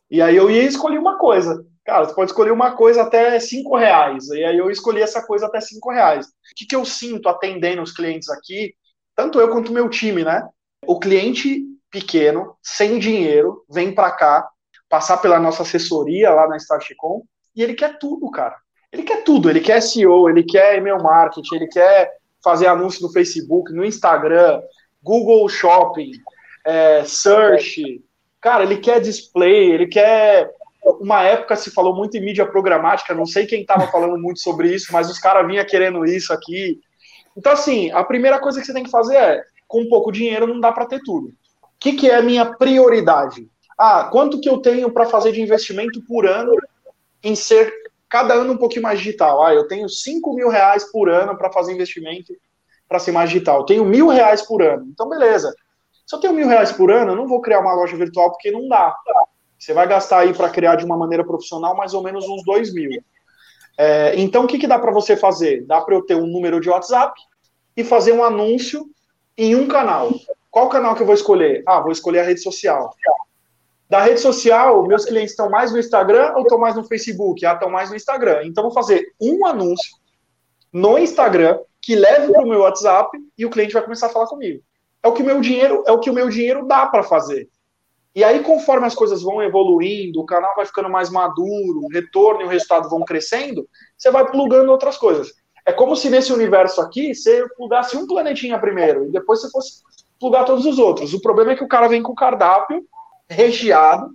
E aí eu ia escolher uma coisa. Cara, você pode escolher uma coisa até cinco reais. E aí eu escolhi essa coisa até cinco reais. O que, que eu sinto atendendo os clientes aqui, tanto eu quanto o meu time, né? O cliente pequeno, sem dinheiro, vem para cá, passar pela nossa assessoria lá na Startcom, e ele quer tudo, cara. Ele quer tudo, ele quer SEO, ele quer e-mail marketing, ele quer fazer anúncio no Facebook, no Instagram, Google Shopping, é, Search. Cara, ele quer display, ele quer. Uma época se falou muito em mídia programática, não sei quem estava falando muito sobre isso, mas os caras vinham querendo isso aqui. Então, assim, a primeira coisa que você tem que fazer é: com pouco dinheiro não dá para ter tudo. O que, que é a minha prioridade? Ah, quanto que eu tenho para fazer de investimento por ano em ser cada ano um pouquinho mais digital? Ah, eu tenho 5 mil reais por ano para fazer investimento para ser mais digital. Eu tenho mil reais por ano. Então, beleza. Se eu tenho mil reais por ano, eu não vou criar uma loja virtual porque não dá. Você vai gastar aí para criar de uma maneira profissional mais ou menos uns 2 mil. É, então, o que, que dá para você fazer? Dá para eu ter um número de WhatsApp e fazer um anúncio em um canal. Qual canal que eu vou escolher? Ah, vou escolher a rede social. Da rede social, meus clientes estão mais no Instagram ou estão mais no Facebook? Ah, estão mais no Instagram. Então, vou fazer um anúncio no Instagram que leve para o meu WhatsApp e o cliente vai começar a falar comigo. É o que meu dinheiro, é o que o meu dinheiro dá para fazer. E aí, conforme as coisas vão evoluindo, o canal vai ficando mais maduro, o retorno e o resultado vão crescendo, você vai plugando outras coisas. É como se nesse universo aqui você plugasse um planetinha primeiro e depois você fosse plugar todos os outros. O problema é que o cara vem com o cardápio recheado.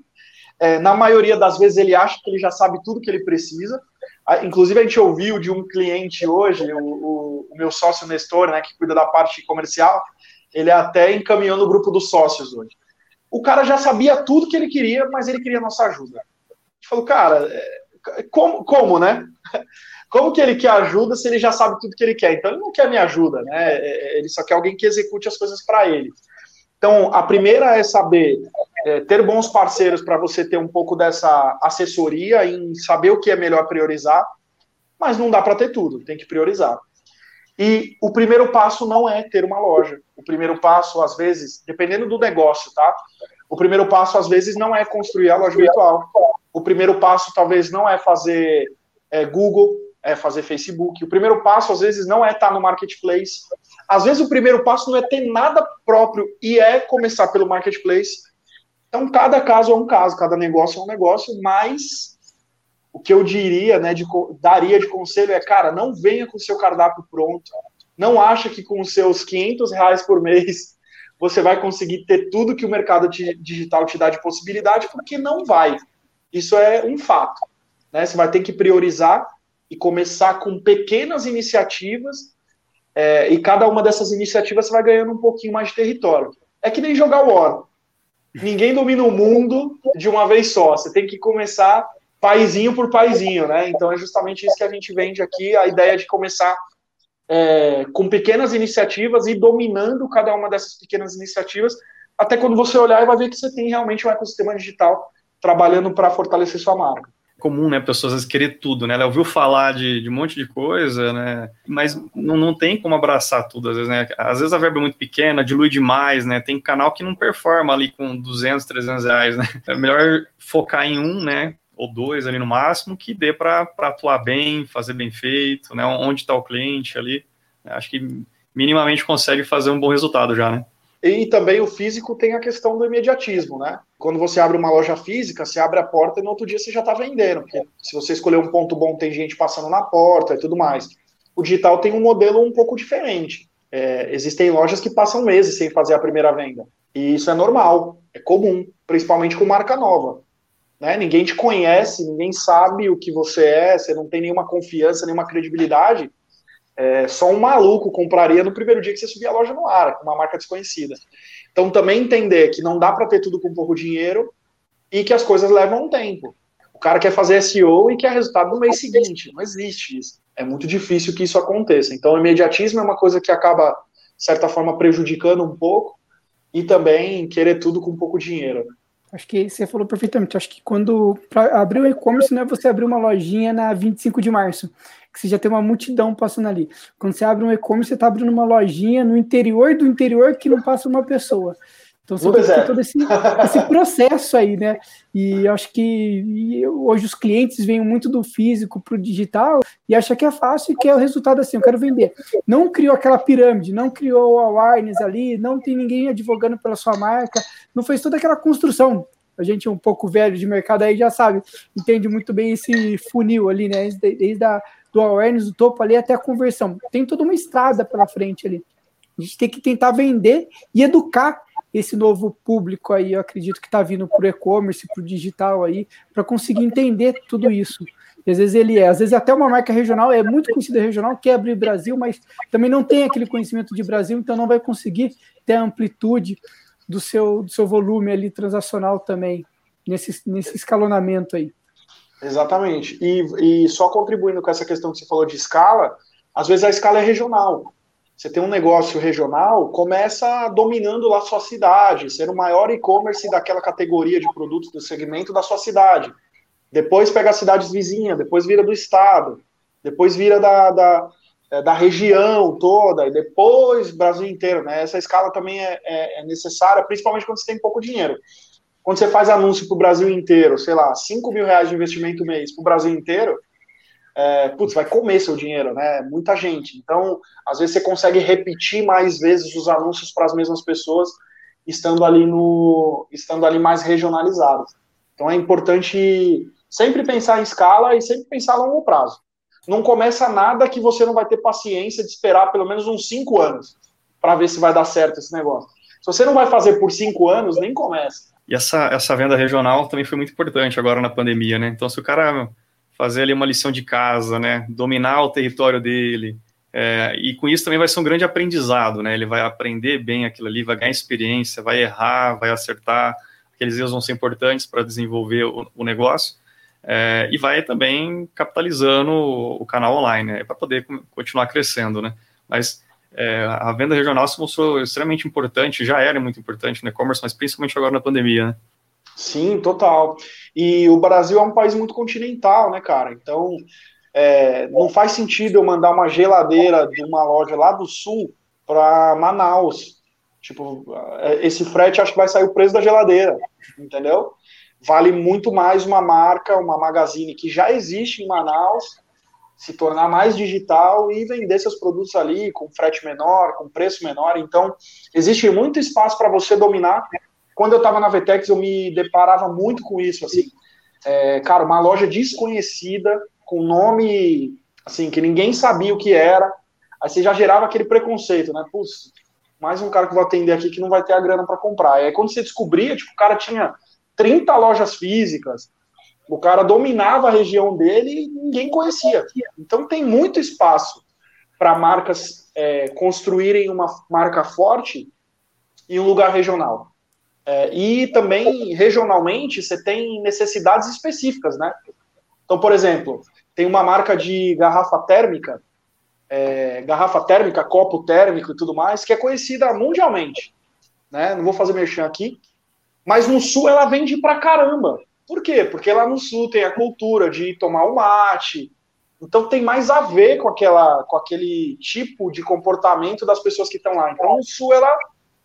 É, na maioria das vezes ele acha que ele já sabe tudo que ele precisa. Inclusive, a gente ouviu de um cliente hoje, o, o, o meu sócio Nestor, né, que cuida da parte comercial, ele até encaminhou no grupo dos sócios hoje. O cara já sabia tudo que ele queria, mas ele queria nossa ajuda. A gente falou, cara, é, como, como, né? Como que ele quer ajuda se ele já sabe tudo que ele quer? Então ele não quer minha ajuda, né? É, ele só quer alguém que execute as coisas para ele. Então a primeira é saber é, ter bons parceiros para você ter um pouco dessa assessoria em saber o que é melhor priorizar, mas não dá para ter tudo, tem que priorizar. E o primeiro passo não é ter uma loja. O primeiro passo, às vezes, dependendo do negócio, tá? O primeiro passo, às vezes, não é construir a loja virtual. O primeiro passo, talvez, não é fazer é, Google é fazer Facebook. O primeiro passo, às vezes, não é estar no marketplace. Às vezes, o primeiro passo não é ter nada próprio e é começar pelo marketplace. Então, cada caso é um caso, cada negócio é um negócio, mas o que eu diria, né, de, daria de conselho é, cara, não venha com o seu cardápio pronto. Não acha que com os seus 500 reais por mês você vai conseguir ter tudo que o mercado digital te dá de possibilidade, porque não vai. Isso é um fato. Né? Você vai ter que priorizar e começar com pequenas iniciativas, é, e cada uma dessas iniciativas você vai ganhando um pouquinho mais de território. É que nem jogar War. Ninguém domina o mundo de uma vez só. Você tem que começar paizinho por paizinho, né? Então é justamente isso que a gente vende aqui, a ideia de começar é, com pequenas iniciativas e dominando cada uma dessas pequenas iniciativas, até quando você olhar e vai ver que você tem realmente um ecossistema digital trabalhando para fortalecer sua marca comum, né, pessoas vezes querer tudo, né, ela ouviu falar de, de um monte de coisa, né, mas não, não tem como abraçar tudo, às vezes, né, às vezes a verba é muito pequena, dilui demais, né, tem canal que não performa ali com 200, 300 reais, né, é melhor focar em um, né, ou dois ali no máximo, que dê para atuar bem, fazer bem feito, né, onde está o cliente ali, acho que minimamente consegue fazer um bom resultado já, né? E também o físico tem a questão do imediatismo, né? Quando você abre uma loja física, você abre a porta e no outro dia você já está vendendo. Porque se você escolher um ponto bom, tem gente passando na porta e tudo mais. O digital tem um modelo um pouco diferente. É, existem lojas que passam meses sem fazer a primeira venda. E isso é normal, é comum, principalmente com marca nova. Né? Ninguém te conhece, ninguém sabe o que você é, você não tem nenhuma confiança, nenhuma credibilidade. É, só um maluco compraria no primeiro dia que você subir a loja no ar, com uma marca desconhecida. Então, também entender que não dá para ter tudo com pouco dinheiro e que as coisas levam um tempo. O cara quer fazer SEO e quer resultado no mês seguinte. Não existe isso. É muito difícil que isso aconteça. Então, o imediatismo é uma coisa que acaba, de certa forma, prejudicando um pouco e também querer tudo com pouco dinheiro. Né? Acho que você falou perfeitamente. Acho que quando para abrir o e-commerce não é você abrir uma lojinha na 25 de março, que você já tem uma multidão passando ali. Quando você abre um e-commerce, você está abrindo uma lojinha no interior do interior que não passa uma pessoa. Então você tem é. todo esse, esse, processo aí, né? E eu acho que hoje os clientes vêm muito do físico para o digital e acham que é fácil e que é o resultado assim, eu quero vender. Não criou aquela pirâmide, não criou a awareness ali, não tem ninguém advogando pela sua marca, não fez toda aquela construção. A gente é um pouco velho de mercado aí já sabe, entende muito bem esse funil ali, né? Desde, desde a, do awareness, do topo ali até a conversão. Tem toda uma estrada pela frente ali. A gente tem que tentar vender e educar esse novo público aí, eu acredito que está vindo para o e-commerce, para o digital aí, para conseguir entender tudo isso. E às vezes ele é, às vezes até uma marca regional, é muito conhecida regional, quer abrir Brasil, mas também não tem aquele conhecimento de Brasil, então não vai conseguir ter a amplitude do seu, do seu volume ali transacional também, nesse, nesse escalonamento aí. Exatamente. E, e só contribuindo com essa questão que você falou de escala, às vezes a escala é regional. Você tem um negócio regional, começa dominando lá sua cidade, ser o maior e-commerce daquela categoria de produtos do segmento da sua cidade. Depois pega as cidades vizinhas, depois vira do estado, depois vira da, da, é, da região toda, e depois Brasil inteiro. Né? Essa escala também é, é, é necessária, principalmente quando você tem pouco dinheiro. Quando você faz anúncio para o Brasil inteiro, sei lá, 5 mil reais de investimento mês para o Brasil inteiro, é, putz, vai comer seu dinheiro, né? Muita gente. Então, às vezes você consegue repetir mais vezes os anúncios para as mesmas pessoas, estando ali no, estando ali mais regionalizado. Então é importante sempre pensar em escala e sempre pensar a longo prazo. Não começa nada que você não vai ter paciência de esperar pelo menos uns cinco anos para ver se vai dar certo esse negócio. Se você não vai fazer por cinco anos, nem começa. E essa, essa venda regional também foi muito importante agora na pandemia, né? Então, se o cara fazer ali uma lição de casa, né? Dominar o território dele. É, e com isso também vai ser um grande aprendizado, né? Ele vai aprender bem aquilo ali, vai ganhar experiência, vai errar, vai acertar. Aqueles erros vão ser importantes para desenvolver o, o negócio. É, e vai também capitalizando o, o canal online, né? Para poder continuar crescendo, né? Mas é, a venda regional se mostrou extremamente importante, já era muito importante no e-commerce, mas principalmente agora na pandemia, né? Sim, total. E o Brasil é um país muito continental, né, cara? Então, é, não faz sentido eu mandar uma geladeira de uma loja lá do sul para Manaus. Tipo, é, esse frete acho que vai sair o preço da geladeira, entendeu? Vale muito mais uma marca, uma magazine que já existe em Manaus, se tornar mais digital e vender seus produtos ali com frete menor, com preço menor. Então, existe muito espaço para você dominar quando eu estava na Vetex, eu me deparava muito com isso, assim. É, cara, uma loja desconhecida, com nome, assim, que ninguém sabia o que era. Aí você já gerava aquele preconceito, né? Putz, mais um cara que vou atender aqui que não vai ter a grana para comprar. Aí quando você descobria, tipo, o cara tinha 30 lojas físicas, o cara dominava a região dele e ninguém conhecia. Então tem muito espaço para marcas é, construírem uma marca forte em um lugar regional. É, e também, regionalmente, você tem necessidades específicas, né? Então, por exemplo, tem uma marca de garrafa térmica, é, garrafa térmica, copo térmico e tudo mais, que é conhecida mundialmente. Né? Não vou fazer merchan aqui, mas no sul ela vende pra caramba. Por quê? Porque lá no sul tem a cultura de tomar o mate, então tem mais a ver com, aquela, com aquele tipo de comportamento das pessoas que estão lá. Então no sul ela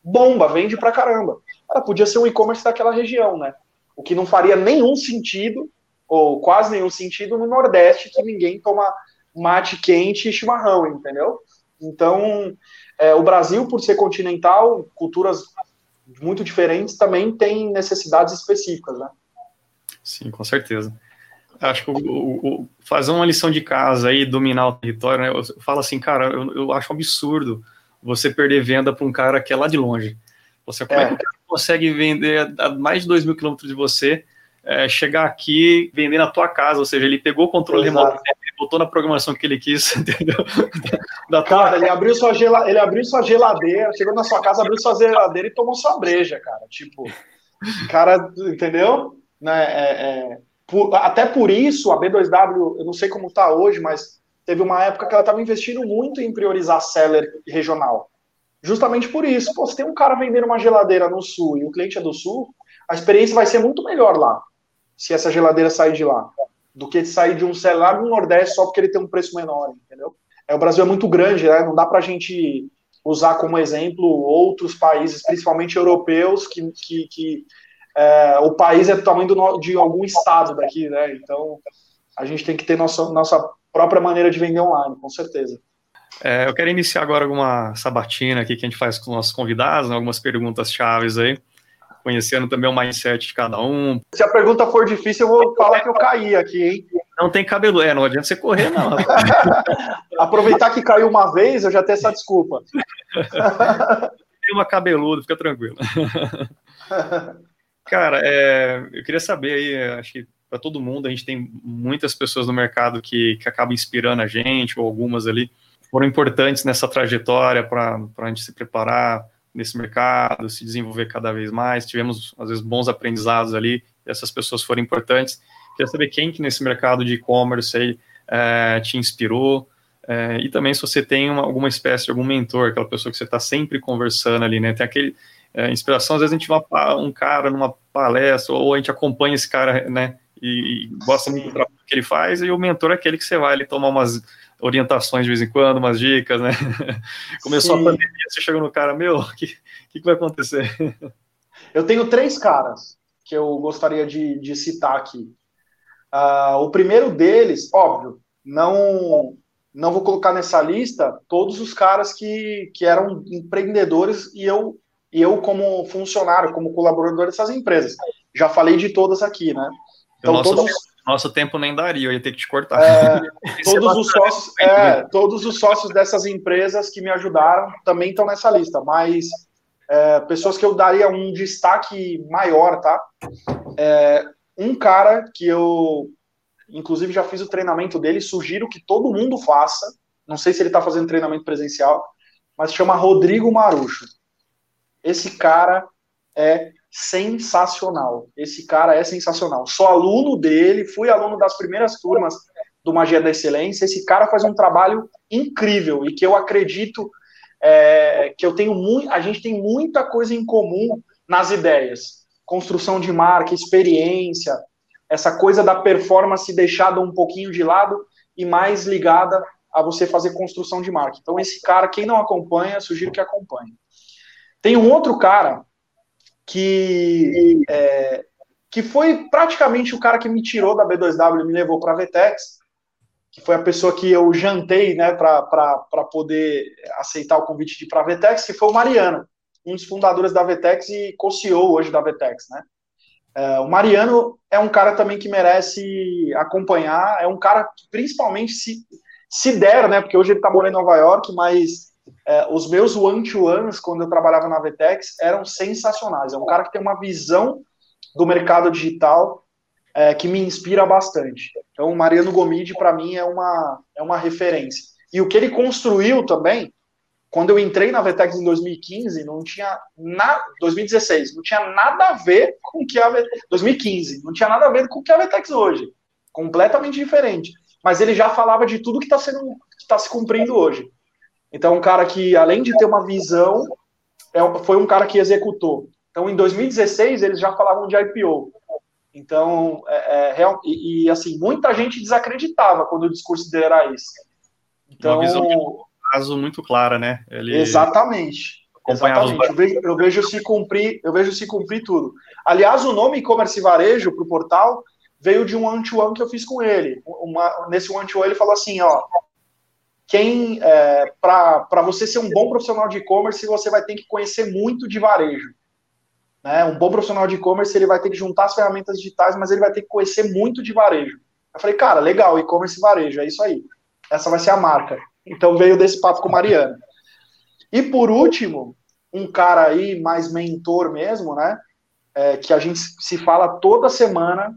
bomba, vende pra caramba. Ela podia ser um e-commerce daquela região, né? O que não faria nenhum sentido, ou quase nenhum sentido, no Nordeste, que ninguém toma mate quente e chimarrão, entendeu? Então, é, o Brasil, por ser continental, culturas muito diferentes, também tem necessidades específicas, né? Sim, com certeza. Acho que o, o, o, fazer uma lição de casa aí, dominar o território, né? Eu falo assim, cara, eu, eu acho um absurdo você perder venda para um cara que é lá de longe. Você como é, é que consegue vender a mais de 2 mil quilômetros de você, é, chegar aqui, vender na tua casa, ou seja, ele pegou o controle remoto, botou na programação que ele quis, entendeu? Da cara, ele abriu, sua gela... ele abriu sua geladeira, chegou na sua casa, abriu sua geladeira e tomou sua breja, cara. Tipo, cara, entendeu? Né, é, é... Por... até por isso, a B2W, eu não sei como tá hoje, mas teve uma época que ela estava investindo muito em priorizar seller regional. Justamente por isso. Pô, se tem um cara vendendo uma geladeira no sul e o cliente é do sul, a experiência vai ser muito melhor lá, se essa geladeira sair de lá, do que sair de um celular no Nordeste só porque ele tem um preço menor, entendeu? É, o Brasil é muito grande, né? Não dá pra gente usar como exemplo outros países, principalmente europeus, que, que, que é, o país é do tamanho do, de algum estado daqui, né? Então, a gente tem que ter nossa, nossa própria maneira de vender online, com certeza. É, eu quero iniciar agora alguma sabatina aqui que a gente faz com os nossos convidados, né, algumas perguntas chaves aí, conhecendo também o mindset de cada um. Se a pergunta for difícil, eu vou falar que eu caí aqui, hein? Não tem cabelo, é, não adianta você correr, não. Aproveitar que caiu uma vez, eu já tenho essa desculpa. tem uma cabeluda, fica tranquilo. Cara, é, eu queria saber aí, acho que para todo mundo, a gente tem muitas pessoas no mercado que, que acabam inspirando a gente, ou algumas ali foram importantes nessa trajetória para a gente se preparar nesse mercado, se desenvolver cada vez mais. Tivemos, às vezes, bons aprendizados ali, essas pessoas foram importantes. Queria saber quem que nesse mercado de e-commerce aí é, te inspirou, é, e também se você tem uma, alguma espécie de algum mentor, aquela pessoa que você está sempre conversando ali, né? Tem aquele é, inspiração, às vezes a gente vai um cara numa palestra, ou a gente acompanha esse cara, né? E, e gosta muito do trabalho que ele faz, e o mentor é aquele que você vai ali tomar umas orientações de vez em quando, umas dicas, né? Começou Sim. a pandemia, você chegou no cara, meu, o que, que, que, vai acontecer? Eu tenho três caras que eu gostaria de, de citar aqui. Uh, o primeiro deles, óbvio, não não vou colocar nessa lista todos os caras que, que eram empreendedores e eu, e eu como funcionário, como colaborador dessas empresas. Já falei de todas aqui, né? Então, todos, nosso tempo nem daria, eu ia ter que te cortar. É, todos, os sócios, é, todos os sócios dessas empresas que me ajudaram também estão nessa lista, mas é, pessoas que eu daria um destaque maior, tá? É, um cara que eu, inclusive, já fiz o treinamento dele, sugiro que todo mundo faça. Não sei se ele está fazendo treinamento presencial, mas chama Rodrigo Marucho. Esse cara é sensacional. Esse cara é sensacional. Sou aluno dele, fui aluno das primeiras turmas do Magia da Excelência. Esse cara faz um trabalho incrível e que eu acredito é, que eu tenho muito, a gente tem muita coisa em comum nas ideias. Construção de marca, experiência, essa coisa da performance deixada um pouquinho de lado e mais ligada a você fazer construção de marca. Então, esse cara, quem não acompanha, sugiro que acompanhe. Tem um outro cara que, é, que foi praticamente o cara que me tirou da B2W e me levou para a Vetex, que foi a pessoa que eu jantei né, para poder aceitar o convite de ir para a Vetex, que foi o Mariano, um dos fundadores da Vetex e co-CEO hoje da Vetex. Né? É, o Mariano é um cara também que merece acompanhar, é um cara que principalmente se, se der, né, porque hoje ele está morando em Nova York, mas é, os meus one-to-ones, quando eu trabalhava na Vetex, eram sensacionais. É um cara que tem uma visão do mercado digital é, que me inspira bastante. Então, Mariano Gomide, para mim, é uma, é uma referência. E o que ele construiu também, quando eu entrei na Vetex em 2015, não tinha nada. 2016, não tinha nada a ver com que a 2015, não tinha nada a ver com o que a Vetex hoje. Completamente diferente. Mas ele já falava de tudo que está sendo está se cumprindo hoje. Então, um cara que, além de ter uma visão, é, foi um cara que executou. Então, em 2016, eles já falavam de IPO. Então, é, é, real, e, e, assim, muita gente desacreditava quando o discurso dele era esse. Então, uma visão de caso muito clara, né? Ele exatamente. Exatamente. Eu vejo, eu vejo, se cumprir, eu vejo se cumprir tudo. Aliás, o nome e-commerce varejo para o portal veio de um one-to-one que eu fiz com ele. Uma, nesse one-to-one ele falou assim, ó, quem é, para você ser um bom profissional de e-commerce, você vai ter que conhecer muito de varejo. Né? Um bom profissional de e-commerce ele vai ter que juntar as ferramentas digitais, mas ele vai ter que conhecer muito de varejo. Eu falei, cara, legal, e-commerce e varejo, é isso aí. Essa vai ser a marca. Então veio desse papo com o Mariano. E por último, um cara aí mais mentor mesmo, né? É, que a gente se fala toda semana,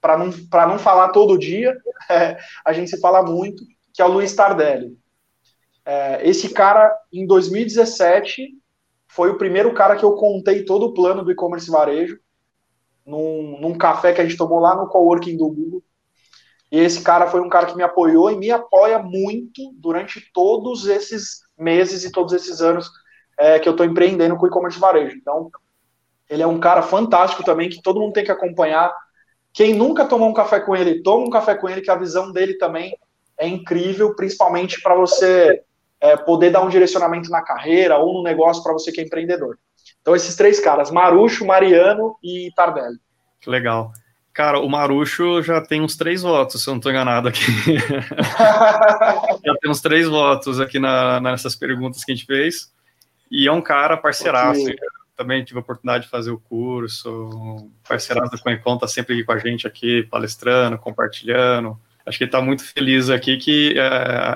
para não, não falar todo dia, é, a gente se fala muito, que é o Luiz Tardelli. É, esse cara, em 2017, foi o primeiro cara que eu contei todo o plano do e-commerce varejo, num, num café que a gente tomou lá no coworking do Google. E esse cara foi um cara que me apoiou e me apoia muito durante todos esses meses e todos esses anos é, que eu estou empreendendo com e-commerce varejo. Então, ele é um cara fantástico também, que todo mundo tem que acompanhar. Quem nunca tomou um café com ele, toma um café com ele, que a visão dele também é incrível, principalmente para você é, poder dar um direcionamento na carreira ou no negócio para você que é empreendedor. Então, esses três caras, Marucho, Mariano e Tardelli. Que legal. Cara, o Marucho já tem uns três votos, se eu não estou enganado aqui. já tem uns três votos aqui na, nessas perguntas que a gente fez. E é um cara parceiraço. Okay. Também tive a oportunidade de fazer o curso. Parceiraço com o Econ tá sempre aqui com a gente aqui, palestrando, compartilhando acho que ele está muito feliz aqui que é,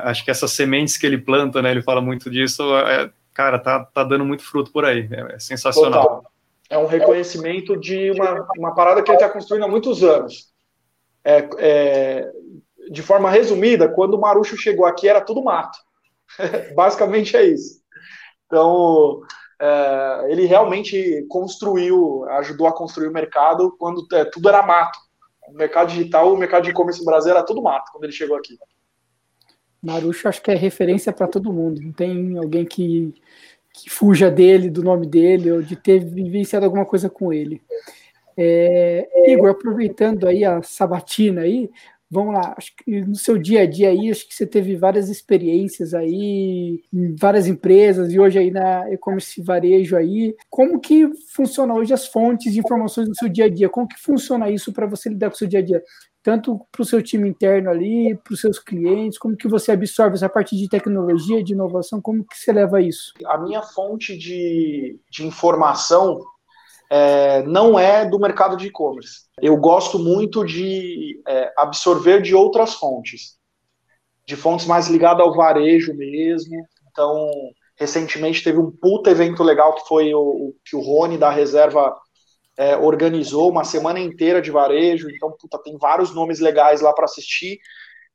acho que essas sementes que ele planta, né? Ele fala muito disso, é, cara, tá, tá dando muito fruto por aí, é, é sensacional. Total. É um reconhecimento de uma, uma parada que ele está construindo há muitos anos. É, é, de forma resumida, quando o Marucho chegou aqui era tudo mato. Basicamente é isso. Então, é, ele realmente construiu, ajudou a construir o mercado quando é, tudo era mato o mercado digital, o mercado de e-commerce no Brasil era tudo mato quando ele chegou aqui. Marucho acho que é referência para todo mundo. Não tem alguém que, que fuja dele, do nome dele, ou de ter vivenciado alguma coisa com ele. É, Igor, aproveitando aí a sabatina aí, vamos lá, acho que no seu dia a dia aí, acho que você teve várias experiências aí, em várias empresas, e hoje aí na e-commerce varejo aí. Como que funciona hoje as fontes de informações no seu dia a dia? Como que funciona isso para você lidar com o seu dia a dia? Tanto para o seu time interno ali, para os seus clientes, como que você absorve essa parte de tecnologia, de inovação, como que você leva isso? A minha fonte de, de informação é, não é do mercado de e-commerce. Eu gosto muito de é, absorver de outras fontes, de fontes mais ligadas ao varejo mesmo. Então, recentemente teve um puta evento legal que foi o que o Rony da Reserva é, organizou, uma semana inteira de varejo. Então, puta, tem vários nomes legais lá para assistir.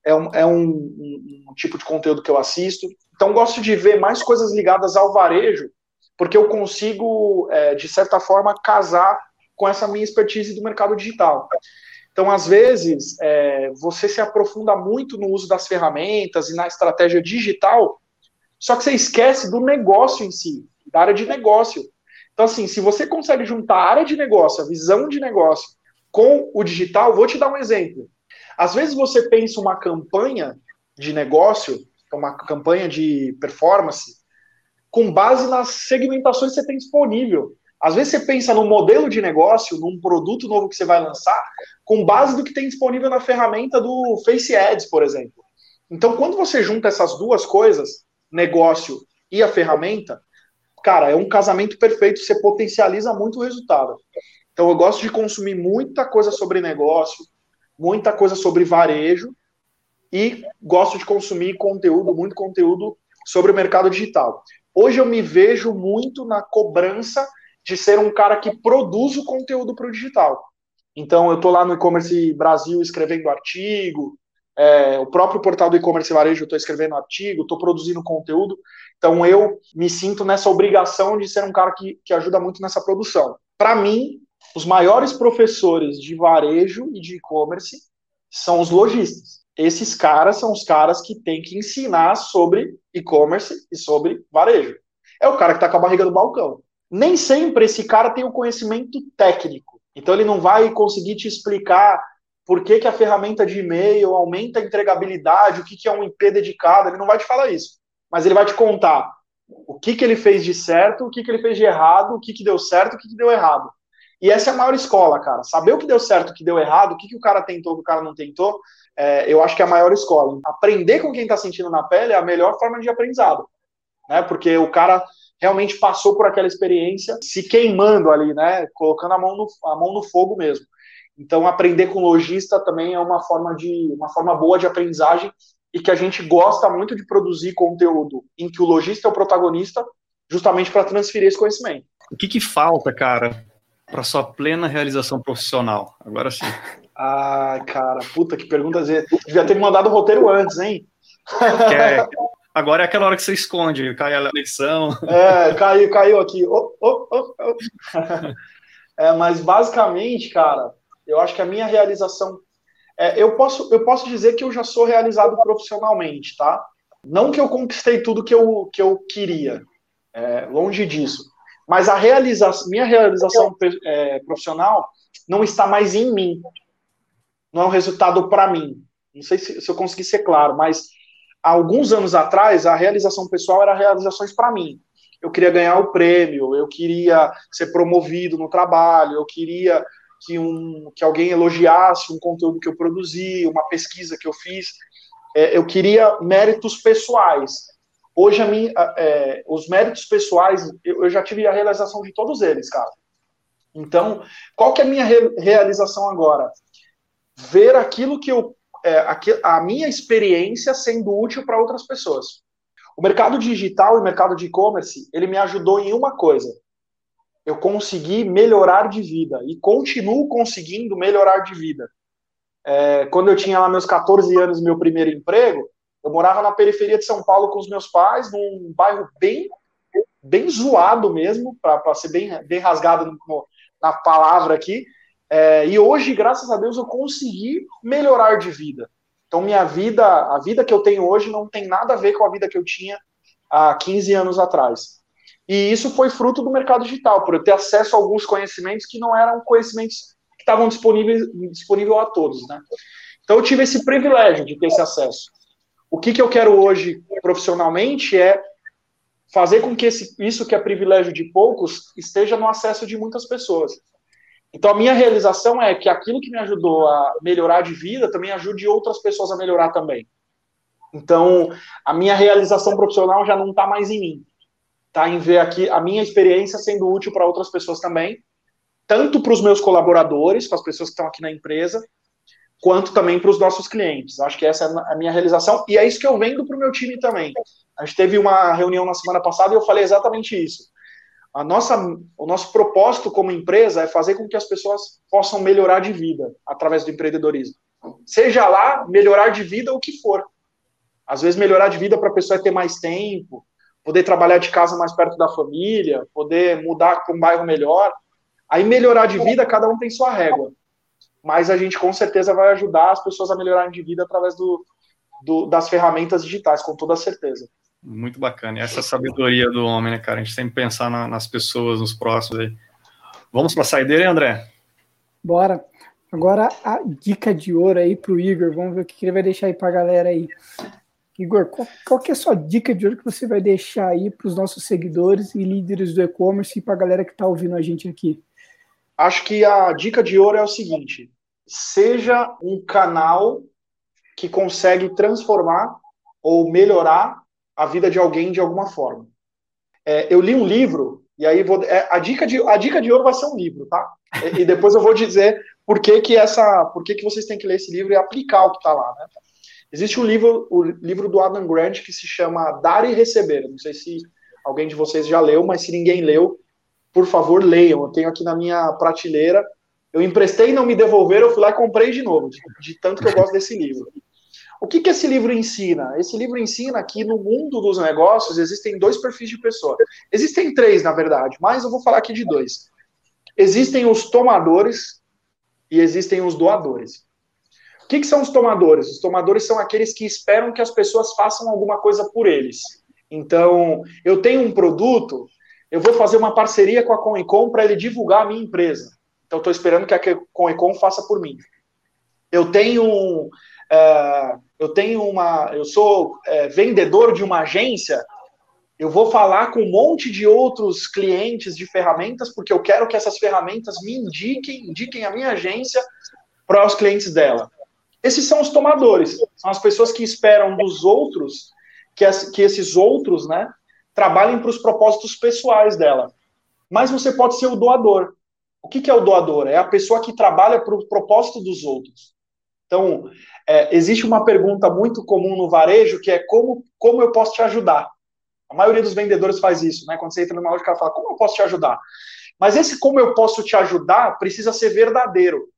É, um, é um, um, um tipo de conteúdo que eu assisto. Então, gosto de ver mais coisas ligadas ao varejo porque eu consigo, é, de certa forma, casar com essa minha expertise do mercado digital. Então, às vezes, é, você se aprofunda muito no uso das ferramentas e na estratégia digital, só que você esquece do negócio em si, da área de negócio. Então, assim, se você consegue juntar a área de negócio, a visão de negócio, com o digital, vou te dar um exemplo. Às vezes você pensa uma campanha de negócio, uma campanha de performance, com base nas segmentações que você tem disponível. Às vezes você pensa num modelo de negócio, num produto novo que você vai lançar, com base do que tem disponível na ferramenta do Face Ads, por exemplo. Então, quando você junta essas duas coisas, negócio e a ferramenta, cara, é um casamento perfeito, você potencializa muito o resultado. Então, eu gosto de consumir muita coisa sobre negócio, muita coisa sobre varejo e gosto de consumir conteúdo, muito conteúdo sobre o mercado digital. Hoje eu me vejo muito na cobrança de ser um cara que produz o conteúdo para o digital. Então, eu estou lá no e-commerce Brasil escrevendo artigo, é, o próprio portal do e-commerce varejo, eu estou escrevendo artigo, estou produzindo conteúdo. Então, eu me sinto nessa obrigação de ser um cara que, que ajuda muito nessa produção. Para mim, os maiores professores de varejo e de e-commerce são os lojistas esses caras são os caras que têm que ensinar sobre e-commerce e sobre varejo. É o cara que está com a barriga do balcão. Nem sempre esse cara tem o conhecimento técnico. Então ele não vai conseguir te explicar por que, que a ferramenta de e-mail aumenta a entregabilidade, o que, que é um IP dedicado, ele não vai te falar isso. Mas ele vai te contar o que, que ele fez de certo, o que, que ele fez de errado, o que, que deu certo, o que, que deu errado. E essa é a maior escola, cara. Saber o que deu certo, o que deu errado, o que, que o cara tentou, o que o cara não tentou, é, eu acho que é a maior escola. Aprender com quem está sentindo na pele é a melhor forma de aprendizado, né? Porque o cara realmente passou por aquela experiência, se queimando ali, né? Colocando a mão no, a mão no fogo mesmo. Então, aprender com lojista também é uma forma de uma forma boa de aprendizagem e que a gente gosta muito de produzir conteúdo em que o lojista é o protagonista, justamente para transferir esse conhecimento. O que, que falta, cara, para sua plena realização profissional? Agora sim. Ah, cara, puta que pergunta. Devia ter me mandado o roteiro antes, hein? É, agora é aquela hora que você esconde, cai a eleição. É, caiu, caiu aqui. Oh, oh, oh, é, mas basicamente, cara, eu acho que a minha realização é, eu, posso, eu posso dizer que eu já sou realizado profissionalmente, tá? Não que eu conquistei tudo que eu, que eu queria, é, longe disso. Mas a realização, minha realização é, profissional não está mais em mim. Não é um resultado para mim. Não sei se, se eu consegui ser claro, mas há alguns anos atrás, a realização pessoal era realizações para mim. Eu queria ganhar o prêmio, eu queria ser promovido no trabalho, eu queria que, um, que alguém elogiasse um conteúdo que eu produzi, uma pesquisa que eu fiz. É, eu queria méritos pessoais. Hoje, a mim, é, os méritos pessoais, eu, eu, já tive a realização de todos eles, cara. Então, qual que é a minha re realização agora? Ver aquilo que eu. É, a minha experiência sendo útil para outras pessoas. O mercado digital e o mercado de e-commerce, ele me ajudou em uma coisa, eu consegui melhorar de vida e continuo conseguindo melhorar de vida. É, quando eu tinha lá meus 14 anos, meu primeiro emprego, eu morava na periferia de São Paulo com os meus pais, num bairro bem, bem zoado mesmo, para ser bem, bem rasgado no, na palavra aqui. É, e hoje, graças a Deus, eu consegui melhorar de vida. Então, minha vida, a vida que eu tenho hoje não tem nada a ver com a vida que eu tinha há 15 anos atrás. E isso foi fruto do mercado digital, por eu ter acesso a alguns conhecimentos que não eram conhecimentos que estavam disponíveis disponível a todos, né? Então eu tive esse privilégio de ter esse acesso. O que, que eu quero hoje profissionalmente é fazer com que esse, isso que é privilégio de poucos esteja no acesso de muitas pessoas. Então a minha realização é que aquilo que me ajudou a melhorar de vida também ajude outras pessoas a melhorar também. Então a minha realização profissional já não está mais em mim tá? Em ver aqui a minha experiência sendo útil para outras pessoas também, tanto para os meus colaboradores, para as pessoas que estão aqui na empresa, quanto também para os nossos clientes. Acho que essa é a minha realização e é isso que eu vendo para o meu time também. A gente teve uma reunião na semana passada e eu falei exatamente isso. A nossa, o nosso propósito como empresa é fazer com que as pessoas possam melhorar de vida através do empreendedorismo. Seja lá melhorar de vida o que for. Às vezes melhorar de vida para a pessoa é ter mais tempo, poder trabalhar de casa mais perto da família, poder mudar para um bairro melhor. Aí melhorar de vida, cada um tem sua régua. Mas a gente com certeza vai ajudar as pessoas a melhorarem de vida através do, do, das ferramentas digitais, com toda certeza. Muito bacana. E essa sabedoria do homem, né, cara? A gente sempre pensar na, nas pessoas, nos próximos aí. Vamos para a saideira, hein, André? Bora. Agora a dica de ouro aí para o Igor. Vamos ver o que ele vai deixar aí para a galera aí. Igor, qual, qual que é a sua dica de ouro que você vai deixar aí para os nossos seguidores e líderes do e-commerce e para a galera que está ouvindo a gente aqui? Acho que a dica de ouro é o seguinte: seja um canal que consegue transformar ou melhorar a vida de alguém de alguma forma. É, eu li um livro, e aí vou, é, a, dica de, a dica de ouro vai ser um livro, tá? E, e depois eu vou dizer por que, que, essa, por que, que vocês têm que ler esse livro e aplicar o que está lá, né? Existe um livro, o livro do Adam Grant que se chama Dar e Receber. Não sei se alguém de vocês já leu, mas se ninguém leu, por favor, leiam. Eu tenho aqui na minha prateleira. Eu emprestei e não me devolveram, eu fui lá e comprei de novo, de, de tanto que eu gosto desse livro. O que, que esse livro ensina? Esse livro ensina que no mundo dos negócios existem dois perfis de pessoa. Existem três, na verdade, mas eu vou falar aqui de dois. Existem os tomadores e existem os doadores que, que são os tomadores? Os tomadores são aqueles que esperam que as pessoas façam alguma coisa por eles. Então, eu tenho um produto, eu vou fazer uma parceria com a Conecom para ele divulgar a minha empresa. Então, estou esperando que a Conecom faça por mim. Eu tenho, é, eu tenho uma, eu sou é, vendedor de uma agência Eu vou falar com um monte de outros clientes de ferramentas, porque eu quero que essas ferramentas me indiquem, indiquem a minha agência para os clientes dela. Esses são os tomadores, são as pessoas que esperam dos outros que, as, que esses outros, né, trabalhem para os propósitos pessoais dela. Mas você pode ser o doador. O que, que é o doador? É a pessoa que trabalha para o propósito dos outros. Então, é, existe uma pergunta muito comum no varejo que é como, como eu posso te ajudar? A maioria dos vendedores faz isso, né? Quando você entra numa loja, o cara fala, como eu posso te ajudar? Mas esse como eu posso te ajudar precisa ser verdadeiro.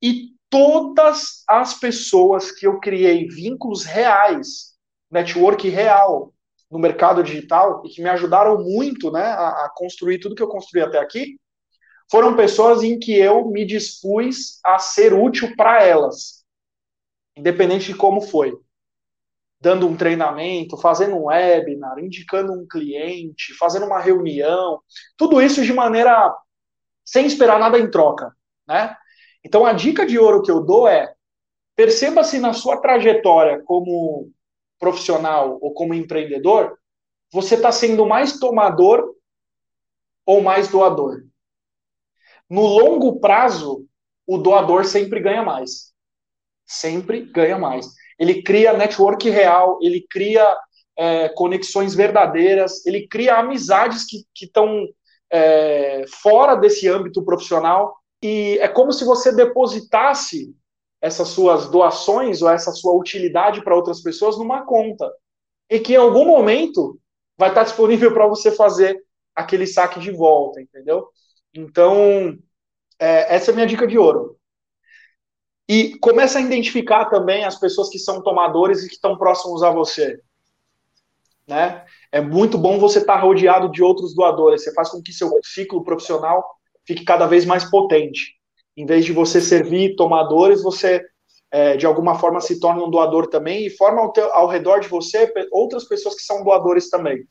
E todas as pessoas que eu criei vínculos reais, network real no mercado digital e que me ajudaram muito né, a, a construir tudo que eu construí até aqui, foram pessoas em que eu me dispus a ser útil para elas, independente de como foi dando um treinamento, fazendo um webinar, indicando um cliente, fazendo uma reunião, tudo isso de maneira sem esperar nada em troca, né? Então a dica de ouro que eu dou é perceba se na sua trajetória como profissional ou como empreendedor, você está sendo mais tomador ou mais doador. No longo prazo, o doador sempre ganha mais. Sempre ganha mais ele cria network real, ele cria é, conexões verdadeiras, ele cria amizades que estão é, fora desse âmbito profissional. E é como se você depositasse essas suas doações ou essa sua utilidade para outras pessoas numa conta. E que em algum momento vai estar disponível para você fazer aquele saque de volta, entendeu? Então, é, essa é a minha dica de ouro. E começa a identificar também as pessoas que são tomadores e que estão próximos a você. Né? É muito bom você estar tá rodeado de outros doadores. Você faz com que seu ciclo profissional fique cada vez mais potente. Em vez de você servir tomadores, você é, de alguma forma se torna um doador também e forma ao, teu, ao redor de você outras pessoas que são doadores também.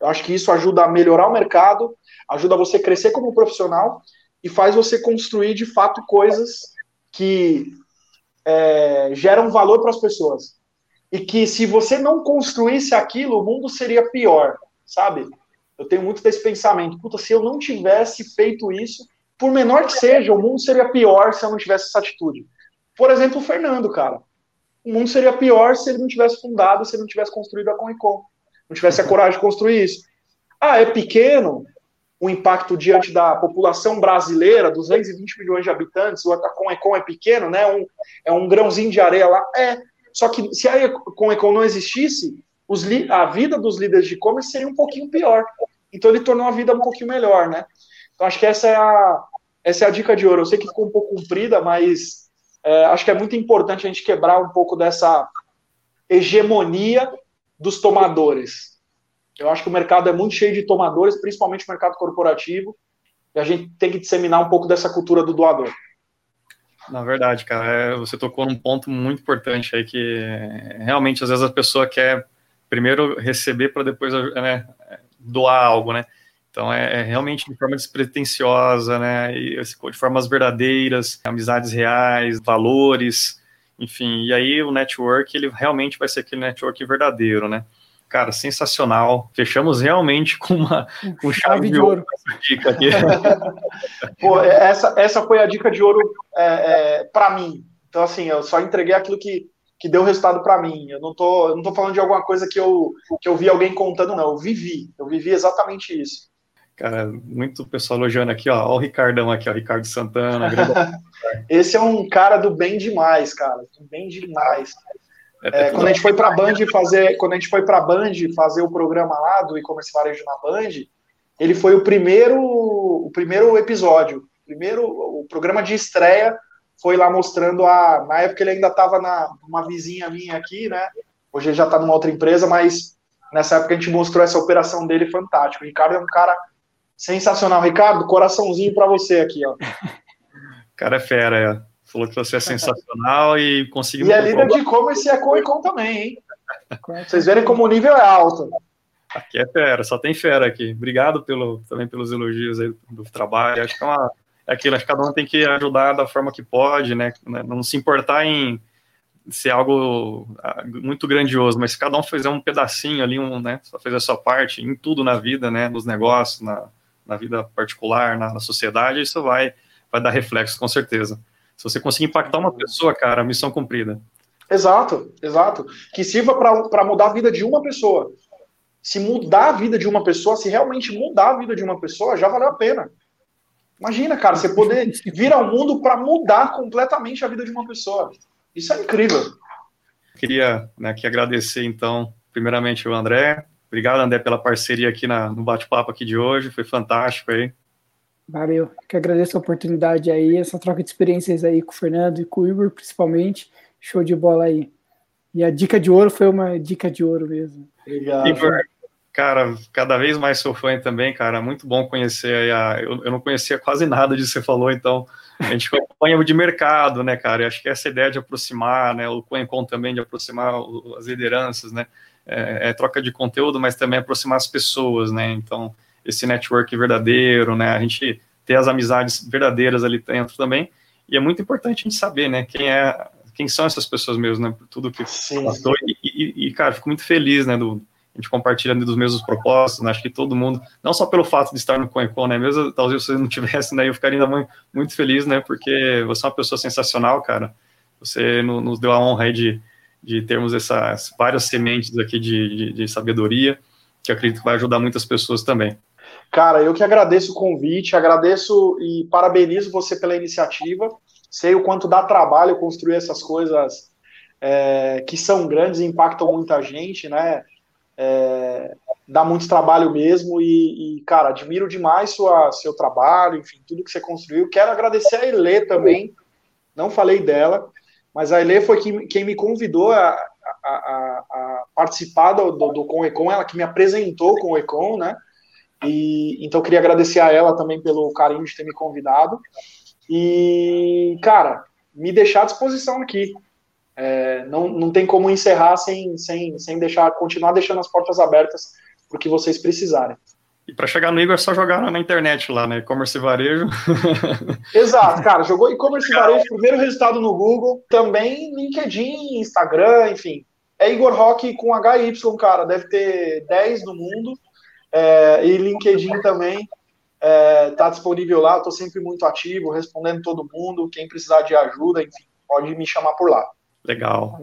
Eu acho que isso ajuda a melhorar o mercado, ajuda você a crescer como profissional e faz você construir de fato coisas que é, geram valor para as pessoas. E que se você não construísse aquilo, o mundo seria pior, sabe? Eu tenho muito desse pensamento. Puta, se eu não tivesse feito isso, por menor que seja, o mundo seria pior se eu não tivesse essa atitude. Por exemplo, o Fernando, cara. O mundo seria pior se ele não tivesse fundado, se ele não tivesse construído a Conicom. Não tivesse a coragem de construir isso. Ah, é pequeno, o impacto diante da população brasileira, 220 milhões de habitantes, o Conecon é pequeno, né? Um, é um grãozinho de areia lá. É. Só que se a Conecon não existisse, os, a vida dos líderes de e-commerce seria um pouquinho pior. Então ele tornou a vida um pouquinho melhor, né? Então acho que essa é a, essa é a dica de ouro. Eu sei que ficou um pouco comprida, mas é, acho que é muito importante a gente quebrar um pouco dessa hegemonia dos tomadores. Eu acho que o mercado é muito cheio de tomadores, principalmente o mercado corporativo, e a gente tem que disseminar um pouco dessa cultura do doador. Na verdade, cara, é, você tocou num ponto muito importante aí que realmente às vezes a pessoa quer primeiro receber para depois né, doar algo, né? Então é, é, realmente de forma despretensiosa, né? E, de formas verdadeiras, amizades reais, valores, enfim. E aí o network ele realmente vai ser aquele network verdadeiro, né? Cara, sensacional. Fechamos realmente com uma com chave, de ouro. Dica aqui. Pô, essa, essa foi a dica de ouro é, é, para mim. Então, assim, eu só entreguei aquilo que, que deu resultado para mim. Eu não, tô, eu não tô falando de alguma coisa que eu, que eu vi alguém contando, não. Eu vivi. Eu vivi exatamente isso. Cara, muito pessoal elogiando aqui, ó. Ó o Ricardão aqui, ó. Ricardo Santana. Esse é um cara do bem demais, cara. Do bem demais. É, é, quando a gente foi para a Band fazer, quando a gente foi para Band fazer o programa lá do e-commerce varejo na Band, ele foi o primeiro, o primeiro episódio, primeiro o programa de estreia foi lá mostrando a, na época ele ainda estava na uma vizinha minha aqui, né? Hoje ele já está numa outra empresa, mas nessa época a gente mostrou essa operação dele fantástico. O Ricardo é um cara sensacional. Ricardo, coraçãozinho para você aqui, ó. O cara é fera, é. Falou que você é sensacional e conseguiu. E é líder de e-commerce e é com também, hein? Vocês verem como o nível é alto. Aqui é fera, só tem fera aqui. Obrigado pelo, também pelos elogios aí do trabalho. Acho que é, uma, é aquilo, acho que cada um tem que ajudar da forma que pode, né? Não se importar em ser algo ah, muito grandioso, mas se cada um fizer um pedacinho ali, um, né, só fazer a sua parte em tudo na vida, né, nos negócios, na, na vida particular, na, na sociedade, isso vai, vai dar reflexo, com certeza. Se você conseguir impactar uma pessoa, cara, missão cumprida. Exato, exato. Que sirva para mudar a vida de uma pessoa. Se mudar a vida de uma pessoa, se realmente mudar a vida de uma pessoa, já valeu a pena. Imagina, cara, você poder vir ao mundo para mudar completamente a vida de uma pessoa. Isso é incrível. Queria né, aqui agradecer, então, primeiramente o André. Obrigado, André, pela parceria aqui na, no bate-papo aqui de hoje. Foi fantástico aí. Valeu. Que agradeço a oportunidade aí, essa troca de experiências aí com o Fernando e com o Igor, principalmente. Show de bola aí. E a dica de ouro foi uma dica de ouro mesmo. Obrigado. Igor, Cara, cada vez mais sou fã também, cara. Muito bom conhecer a. Eu, eu não conhecia quase nada disso que você falou, então a gente acompanha de mercado, né, cara? Eu acho que essa ideia de aproximar, né? O CoinCon também de aproximar as lideranças, né? É, é, troca de conteúdo, mas também aproximar as pessoas, né? Então, esse network verdadeiro, né? A gente ter as amizades verdadeiras ali dentro também. E é muito importante a gente saber, né? Quem é, quem são essas pessoas mesmo, né? Por tudo que Sim. passou. E, e, e, cara, fico muito feliz, né? Do, a gente compartilha dos mesmos propósitos, né? acho que todo mundo, não só pelo fato de estar no CoinCon, né, mesmo talvez você não tivesse, né, eu ficaria ainda muito feliz, né, porque você é uma pessoa sensacional, cara, você nos deu a honra aí de, de termos essas várias sementes aqui de, de, de sabedoria, que acredito que vai ajudar muitas pessoas também. Cara, eu que agradeço o convite, agradeço e parabenizo você pela iniciativa, sei o quanto dá trabalho construir essas coisas é, que são grandes e impactam muita gente, né, é, dá muito trabalho mesmo e, e, cara, admiro demais sua, seu trabalho, enfim, tudo que você construiu. Quero agradecer a Elê também, não falei dela, mas a Elê foi quem, quem me convidou a, a, a, a participar do, do, do Com Econ, ela que me apresentou com o Econ, né? E, então queria agradecer a ela também pelo carinho de ter me convidado. E, cara, me deixar à disposição aqui. É, não, não tem como encerrar sem, sem, sem deixar, continuar deixando as portas abertas para que vocês precisarem. E para chegar no Igor é só jogar na internet lá, né? E-commerce e varejo. Exato, cara. Jogou e-commerce e varejo, primeiro resultado no Google, também LinkedIn, Instagram, enfim. É Igor Rock com HY, cara. Deve ter 10 no mundo. É, e LinkedIn também. É, tá disponível lá, estou sempre muito ativo, respondendo todo mundo. Quem precisar de ajuda, enfim, pode me chamar por lá. Legal.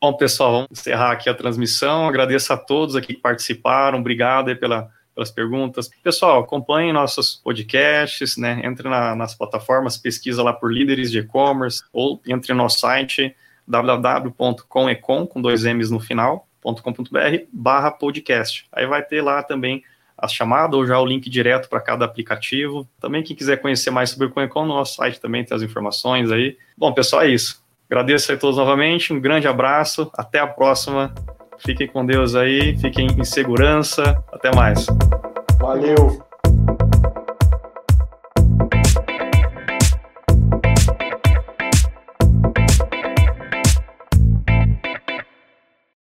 Bom, pessoal, vamos encerrar aqui a transmissão. Agradeço a todos aqui que participaram. Obrigado pela, pelas perguntas. Pessoal, acompanhem nossos podcasts, né? Entre na, nas plataformas, pesquisa lá por líderes de e-commerce ou entre no nosso site www.comecom, com dois M's no final, .com.br, barra podcast. Aí vai ter lá também a chamada ou já o link direto para cada aplicativo. Também quem quiser conhecer mais sobre o Conecom, no nosso site também tem as informações aí. Bom, pessoal, é isso. Agradeço a todos novamente, um grande abraço, até a próxima. Fiquem com Deus aí, fiquem em segurança. Até mais. Valeu.